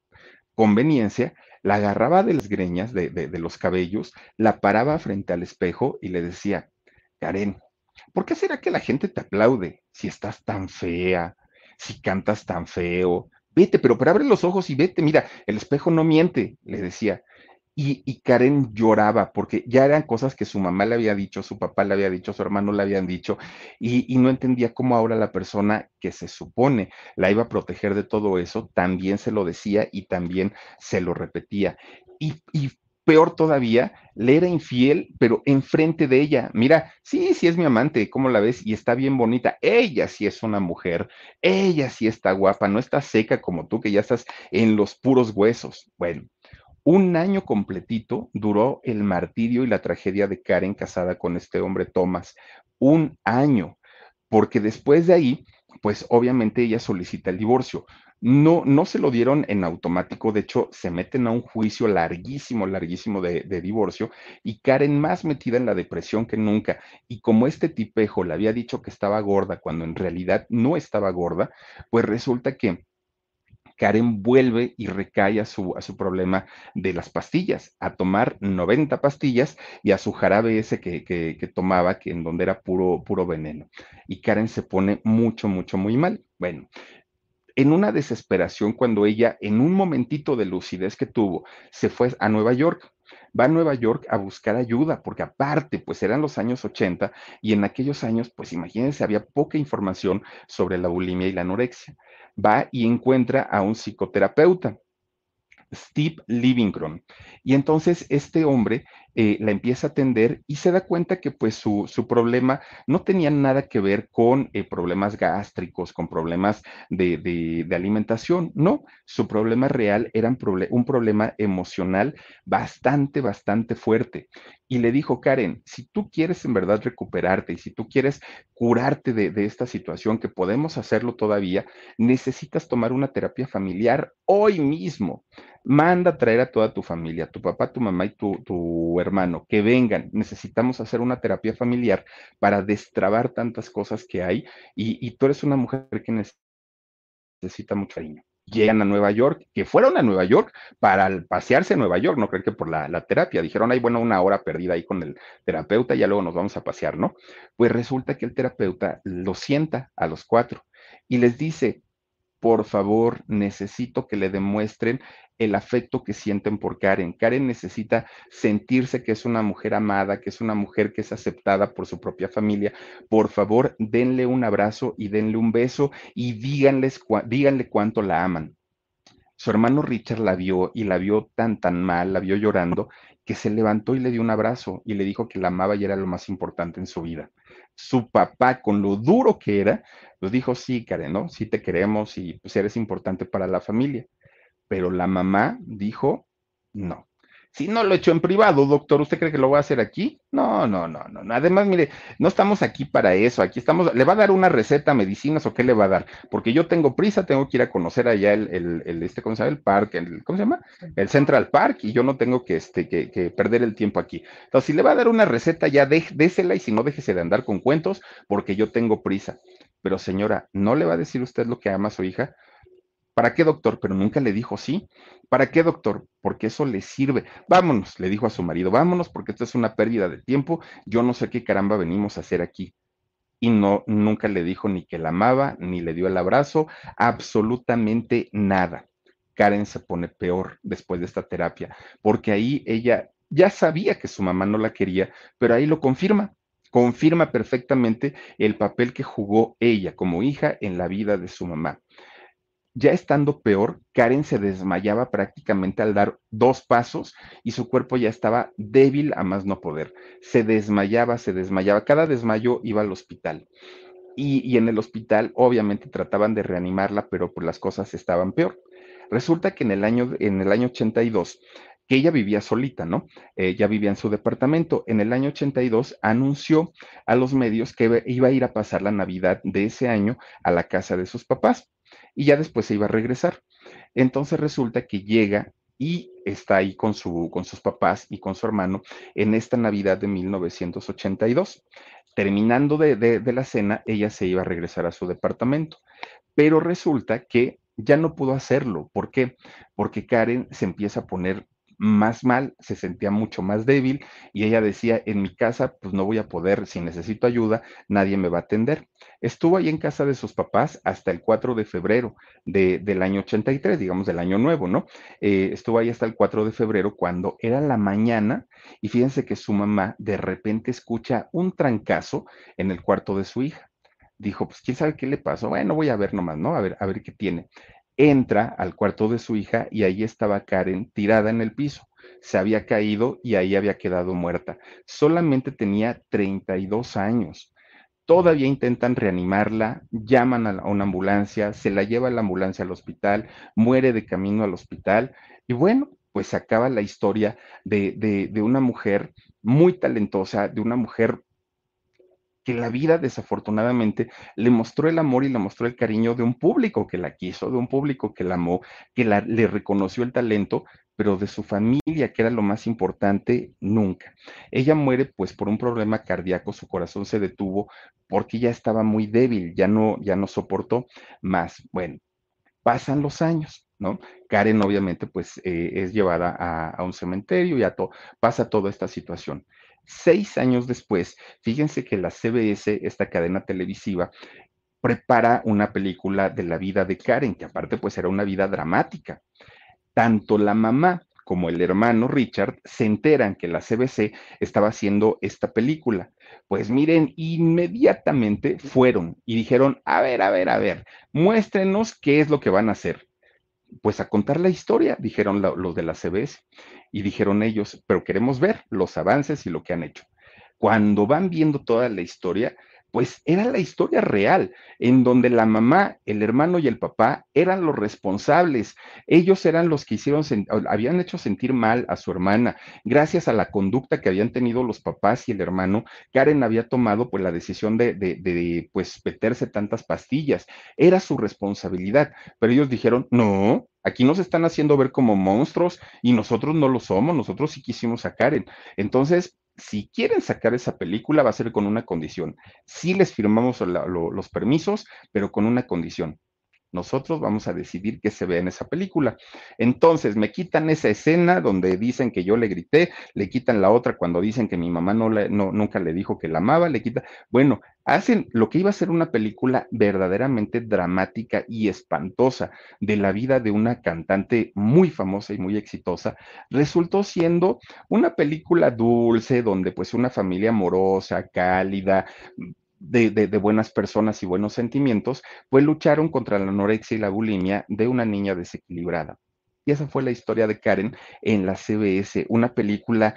conveniencia, la agarraba de las greñas, de, los cabellos, la paraba frente al espejo y le decía, Karen, ¿por qué será que la gente te aplaude si estás tan fea, si cantas tan feo? Vete, pero, pero abre los ojos y vete, mira, el espejo no miente, le decía. Y, Karen lloraba porque ya eran cosas que su mamá le había dicho, su papá le había dicho, su hermano le habían dicho, y, no entendía cómo ahora la persona que se supone la iba a proteger de todo eso, también se lo decía y también se lo repetía. Y, peor todavía, le era infiel, pero enfrente de ella. Mira, sí, sí es mi amante, ¿cómo la ves? Y está bien bonita. Ella sí es una mujer, ella sí está guapa, no está seca como tú, que ya estás en los puros huesos. Bueno, un año completito duró el martirio y la tragedia de Karen casada con este hombre Thomas. Un año, porque después de ahí, pues obviamente ella solicita el divorcio. No, no se lo dieron en automático, de hecho, se meten a un juicio larguísimo, larguísimo de, de, divorcio y Karen más metida en la depresión que nunca. Y como este tipejo le había dicho que estaba gorda cuando en realidad no estaba gorda, pues resulta que Karen vuelve y recae a su, su problema de las pastillas, a tomar 90 pastillas y a su jarabe ese que, que, que tomaba, que en donde era puro, puro veneno. Y Karen se pone mucho, mucho, muy mal. Bueno, en una desesperación cuando ella, en un momentito de lucidez que tuvo, se fue a Nueva York. Va a Nueva York a buscar ayuda, porque aparte, pues eran los años 80 y en aquellos años, pues imagínense, había poca información sobre la bulimia y la anorexia. Va y encuentra a un psicoterapeuta. Steve Livingcron. Y entonces este hombre eh, la empieza a atender y se da cuenta que pues su, su problema no tenía nada que ver con eh, problemas gástricos, con problemas de, de, alimentación, no, su problema real era un problema emocional bastante, bastante fuerte. Y le dijo, Karen, si tú quieres en verdad recuperarte y si tú quieres curarte de, de esta situación, que podemos hacerlo todavía, necesitas tomar una terapia familiar hoy mismo manda a traer a toda tu familia, tu papá, tu mamá y tu, tu, hermano, que vengan. Necesitamos hacer una terapia familiar para destrabar tantas cosas que hay y, tú eres una mujer que necesita mucho cariño. Llegan a Nueva York, que fueron a Nueva York para pasearse en Nueva York, no creen que por la, la terapia. Dijeron, hay bueno, una hora perdida ahí con el terapeuta ya luego nos vamos a pasear, ¿no? Pues resulta que el terapeuta lo sienta a los cuatro y les dice, por favor, necesito que le demuestren el afecto que sienten por Karen. Karen necesita sentirse que es una mujer amada, que es una mujer que es aceptada por su propia familia. Por favor, denle un abrazo y denle un beso y díganles, díganle cuánto la aman. Su hermano Richard la vio y la vio tan, tan mal, la vio llorando, que se levantó y le dio un abrazo y le dijo que la amaba y era lo más importante en su vida. Su papá, con lo duro que era, pues dijo, sí, Karen, ¿no? Sí te queremos y pues eres importante para la familia pero la mamá dijo, no. Si no lo he hecho en privado, doctor, ¿usted cree que lo voy a hacer aquí? No, no, no, no. Además, mire, no estamos aquí para eso. Aquí estamos. ¿Le va a dar una receta, medicinas o qué le va a dar? Porque yo tengo prisa, tengo que ir a conocer allá el, el, este, ¿cómo se llama? El parque, el, ¿cómo se llama? El Central Park y yo no tengo que, este, que, que perder el tiempo aquí. Entonces, si le va a dar una receta, ya de, désela y si no, déjese de andar con cuentos porque yo tengo prisa. Pero señora, ¿no le va a decir usted lo que ama a su hija? ¿Para qué, doctor? Pero nunca le dijo sí. ¿Para qué, doctor? Porque eso le sirve. Vámonos, le dijo a su marido, vámonos porque esto es una pérdida de tiempo. Yo no sé qué caramba venimos a hacer aquí. Y no, nunca le dijo ni que la amaba, ni le dio el abrazo, absolutamente nada. Karen se pone peor después de esta terapia, porque ahí ella ya sabía que su mamá no la quería, pero ahí lo confirma confirma perfectamente el papel que jugó ella como hija en la vida de su mamá. Ya estando peor, Karen se desmayaba prácticamente al dar dos pasos y su cuerpo ya estaba débil a más no poder. Se desmayaba, se desmayaba. Cada desmayo iba al hospital. Y, y en el hospital obviamente trataban de reanimarla, pero pues las cosas estaban peor. Resulta que en el año, en el año 82 que ella vivía solita, ¿no? Eh, ya vivía en su departamento. En el año 82 anunció a los medios que iba a ir a pasar la Navidad de ese año a la casa de sus papás y ya después se iba a regresar. Entonces resulta que llega y está ahí con, su, con sus papás y con su hermano en esta Navidad de 1982. Terminando de, de, de la cena, ella se iba a regresar a su departamento, pero resulta que ya no pudo hacerlo. ¿Por qué? Porque Karen se empieza a poner más mal, se sentía mucho más débil y ella decía, en mi casa pues no voy a poder, si necesito ayuda, nadie me va a atender. Estuvo ahí en casa de sus papás hasta el 4 de febrero de, del año 83, digamos del año nuevo, ¿no? Eh, estuvo ahí hasta el 4 de febrero cuando era la mañana y fíjense que su mamá de repente escucha un trancazo en el cuarto de su hija. Dijo, pues quién sabe qué le pasó. Bueno, voy a ver nomás, ¿no? A ver, a ver qué tiene entra al cuarto de su hija y ahí estaba Karen tirada en el piso. Se había caído y ahí había quedado muerta. Solamente tenía 32 años. Todavía intentan reanimarla, llaman a una ambulancia, se la lleva la ambulancia al hospital, muere de camino al hospital y bueno, pues acaba la historia de, de, de una mujer muy talentosa, de una mujer que la vida desafortunadamente le mostró el amor y le mostró el cariño de un público que la quiso, de un público que la amó, que la, le reconoció el talento, pero de su familia, que era lo más importante, nunca. Ella muere pues por un problema cardíaco, su corazón se detuvo porque ya estaba muy débil, ya no, ya no soportó más. Bueno, pasan los años, ¿no? Karen obviamente pues eh, es llevada a, a, un cementerio y a to pasa toda esta situación. Seis años después, fíjense que la CBS, esta cadena televisiva, prepara una película de la vida de Karen, que aparte pues era una vida dramática. Tanto la mamá como el hermano Richard se enteran que la CBC estaba haciendo esta película. Pues miren, inmediatamente fueron y dijeron, a ver, a ver, a ver, muéstrenos qué es lo que van a hacer. Pues a contar la historia, dijeron los de la CBS. Y dijeron ellos, pero queremos ver los avances y lo que han hecho. Cuando van viendo toda la historia, pues era la historia real, en donde la mamá, el hermano y el papá eran los responsables. Ellos eran los que hicieron, habían hecho sentir mal a su hermana. Gracias a la conducta que habían tenido los papás y el hermano, Karen había tomado pues la decisión de, de, de pues meterse tantas pastillas. Era su responsabilidad, pero ellos dijeron, no, Aquí nos están haciendo ver como monstruos y nosotros no lo somos, nosotros sí quisimos a Karen. Entonces, si quieren sacar esa película, va a ser con una condición. Sí les firmamos los permisos, pero con una condición. Nosotros vamos a decidir qué se ve en esa película. Entonces, me quitan esa escena donde dicen que yo le grité, le quitan la otra cuando dicen que mi mamá no, le, no nunca le dijo que la amaba, le quita. Bueno, hacen lo que iba a ser una película verdaderamente dramática y espantosa de la vida de una cantante muy famosa y muy exitosa, resultó siendo una película dulce donde pues una familia amorosa, cálida, de, de, de, buenas personas y buenos sentimientos, pues lucharon contra la anorexia y la bulimia de una niña desequilibrada. Y esa fue la historia de Karen en la CBS, una película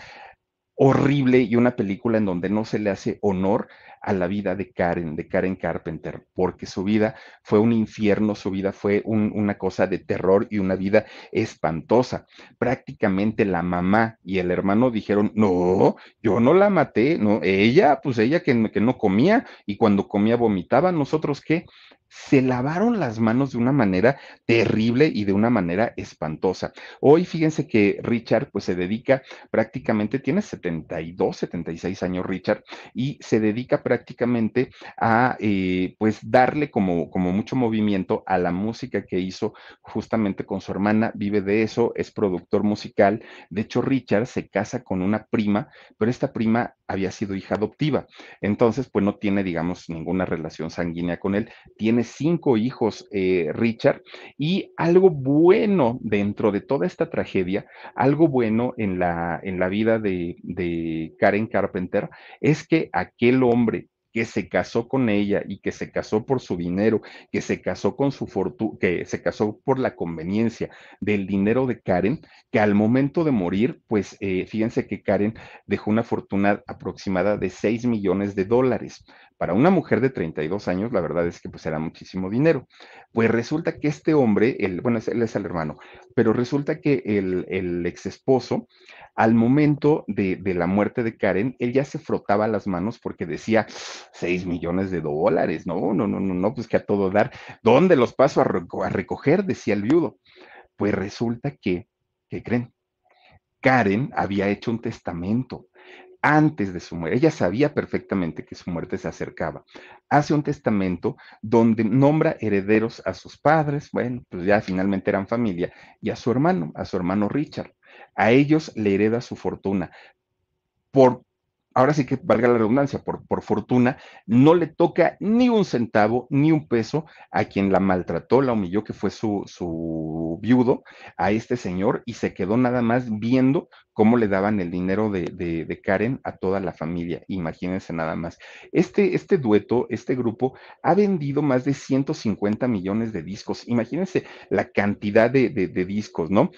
horrible y una película en donde no se le hace honor a la vida de Karen, de Karen Carpenter, porque su vida fue un infierno, su vida fue un, una cosa de terror y una vida espantosa. Prácticamente la mamá y el hermano dijeron, no, yo no la maté, no, ella, pues ella que, que no comía y cuando comía vomitaba, nosotros qué, se lavaron las manos de una manera terrible y de una manera espantosa. Hoy fíjense que Richard pues se dedica prácticamente, tiene 72, 76 años Richard, y se dedica prácticamente a eh, pues darle como, como mucho movimiento a la música que hizo justamente con su hermana, vive de eso, es productor musical. De hecho, Richard se casa con una prima, pero esta prima había sido hija adoptiva. Entonces, pues no tiene, digamos, ninguna relación sanguínea con él. Tiene cinco hijos, eh, Richard, y algo bueno dentro de toda esta tragedia, algo bueno en la, en la vida de, de Karen Carpenter, es que aquel hombre que se casó con ella y que se casó por su dinero, que se casó con su fortuna, que se casó por la conveniencia del dinero de Karen, que al momento de morir, pues eh, fíjense que Karen dejó una fortuna aproximada de 6 millones de dólares. Para una mujer de 32 años, la verdad es que pues era muchísimo dinero. Pues resulta que este hombre, bueno, él es el hermano, pero resulta que el, el ex esposo, al momento de, la muerte de Karen, él ya se frotaba las manos porque decía 6 millones de dólares, no, no, no, no, no, pues que a todo dar, ¿dónde los paso a recoger? Decía el viudo. Pues resulta que, ¿qué creen? Karen había hecho un testamento antes de su muerte. Ella sabía perfectamente que su muerte se acercaba. Hace un testamento donde nombra herederos a sus padres, bueno, pues ya finalmente eran familia, y a su hermano, a su hermano Richard. A ellos le hereda su fortuna. Por ahora sí que valga la redundancia, por, por fortuna, no le toca ni un centavo, ni un peso a quien la maltrató, la humilló, que fue su, su viudo, a este señor, y se quedó nada más viendo cómo le daban el dinero de, de, Karen a toda la familia. Imagínense nada más. Este, este dueto, este grupo, ha vendido más de 150 millones de discos. Imagínense la cantidad de, de discos, ¿no?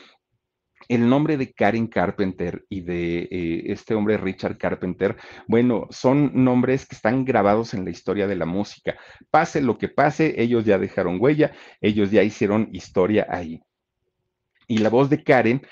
El nombre de Karen Carpenter y de eh, este hombre Richard Carpenter, bueno, son nombres que están grabados en la historia de la música. Pase lo que pase, ellos ya dejaron huella, ellos ya hicieron historia ahí. Y la voz de Karen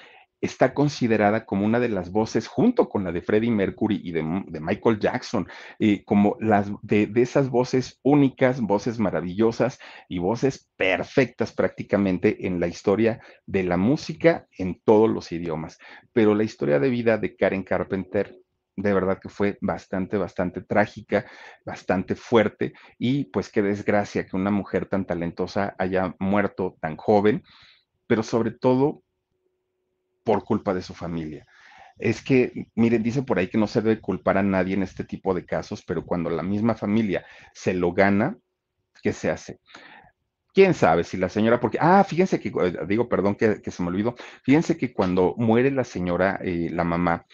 está considerada como una de las voces, junto con la de Freddie Mercury y de, Michael Jackson, eh, como las de, esas voces únicas, voces maravillosas y voces perfectas prácticamente en la historia de la música en todos los idiomas. Pero la historia de vida de Karen Carpenter de verdad que fue bastante, bastante trágica, bastante fuerte y pues qué desgracia que una mujer tan talentosa haya muerto tan joven, pero sobre todo por culpa de su familia. Es que, miren, dice por ahí que no se debe culpar a nadie en este tipo de casos, pero cuando la misma familia se lo gana, ¿qué se hace? quién sabe si la señora, porque, ah, fíjense que, eh, digo, perdón que, se me olvidó, fíjense que cuando muere la señora, eh, la mamá,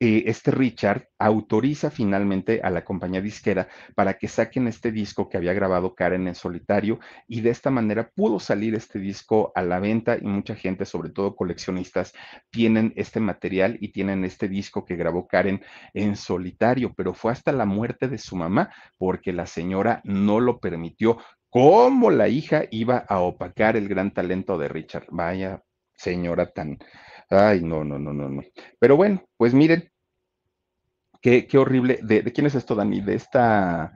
eh, este Richard autoriza finalmente a la compañía disquera para que saquen este disco que había grabado Karen en solitario y de esta manera pudo salir este disco a la venta y mucha gente, sobre todo coleccionistas, tienen este material y tienen este disco que grabó Karen en solitario, pero fue hasta la muerte de su mamá porque la señora no lo permitió. ¿Cómo la hija iba a opacar el gran talento de Richard? Vaya señora tan, Ay, no, no, no, no, no. Pero bueno, pues miren, qué, qué horrible. ¿De, quién es esto, Dani? De esta.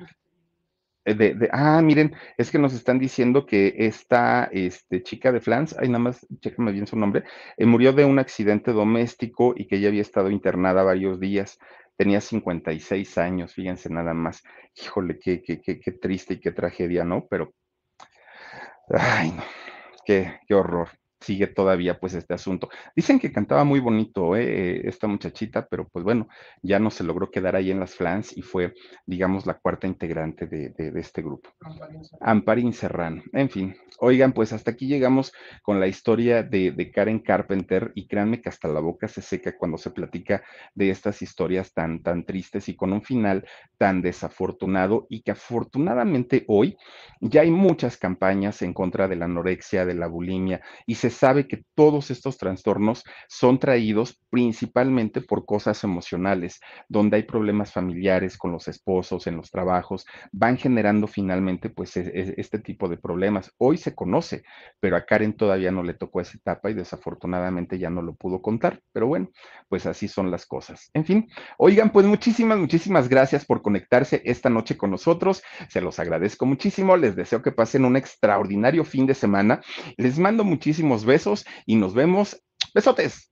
Eh, de, ah, miren, es que nos están diciendo que esta este, chica de Flans, ay, nada más, chécame bien su nombre, eh, murió de un accidente doméstico y que ya había estado internada varios días. Tenía 56 años, fíjense nada más. Híjole, qué, qué, qué, qué triste y qué tragedia, ¿no? Pero, ay, no, qué, qué horror sigue todavía pues este asunto. Dicen que cantaba muy bonito eh, esta muchachita, pero pues bueno, ya no se logró quedar ahí en las flans y fue, digamos, la cuarta integrante de, este grupo. Amparín Serrano. En fin, oigan, pues hasta aquí llegamos con la historia de, de, Karen Carpenter y créanme que hasta la boca se seca cuando se platica de estas historias tan, tan tristes y con un final tan desafortunado y que afortunadamente hoy ya hay muchas campañas en contra de la anorexia, de la bulimia y se sabe que todos estos trastornos son traídos principalmente por cosas emocionales, donde hay problemas familiares con los esposos, en los trabajos, van generando finalmente pues e, e, este tipo de problemas. Hoy se conoce, pero a Karen todavía no le tocó esa etapa y desafortunadamente ya no lo pudo contar, pero bueno, pues así son las cosas. En fin, oigan, pues muchísimas, muchísimas gracias por conectarse esta noche con nosotros, se los agradezco muchísimo, les deseo que pasen un extraordinario fin de semana, les mando muchísimos besos y nos vemos. Besotes.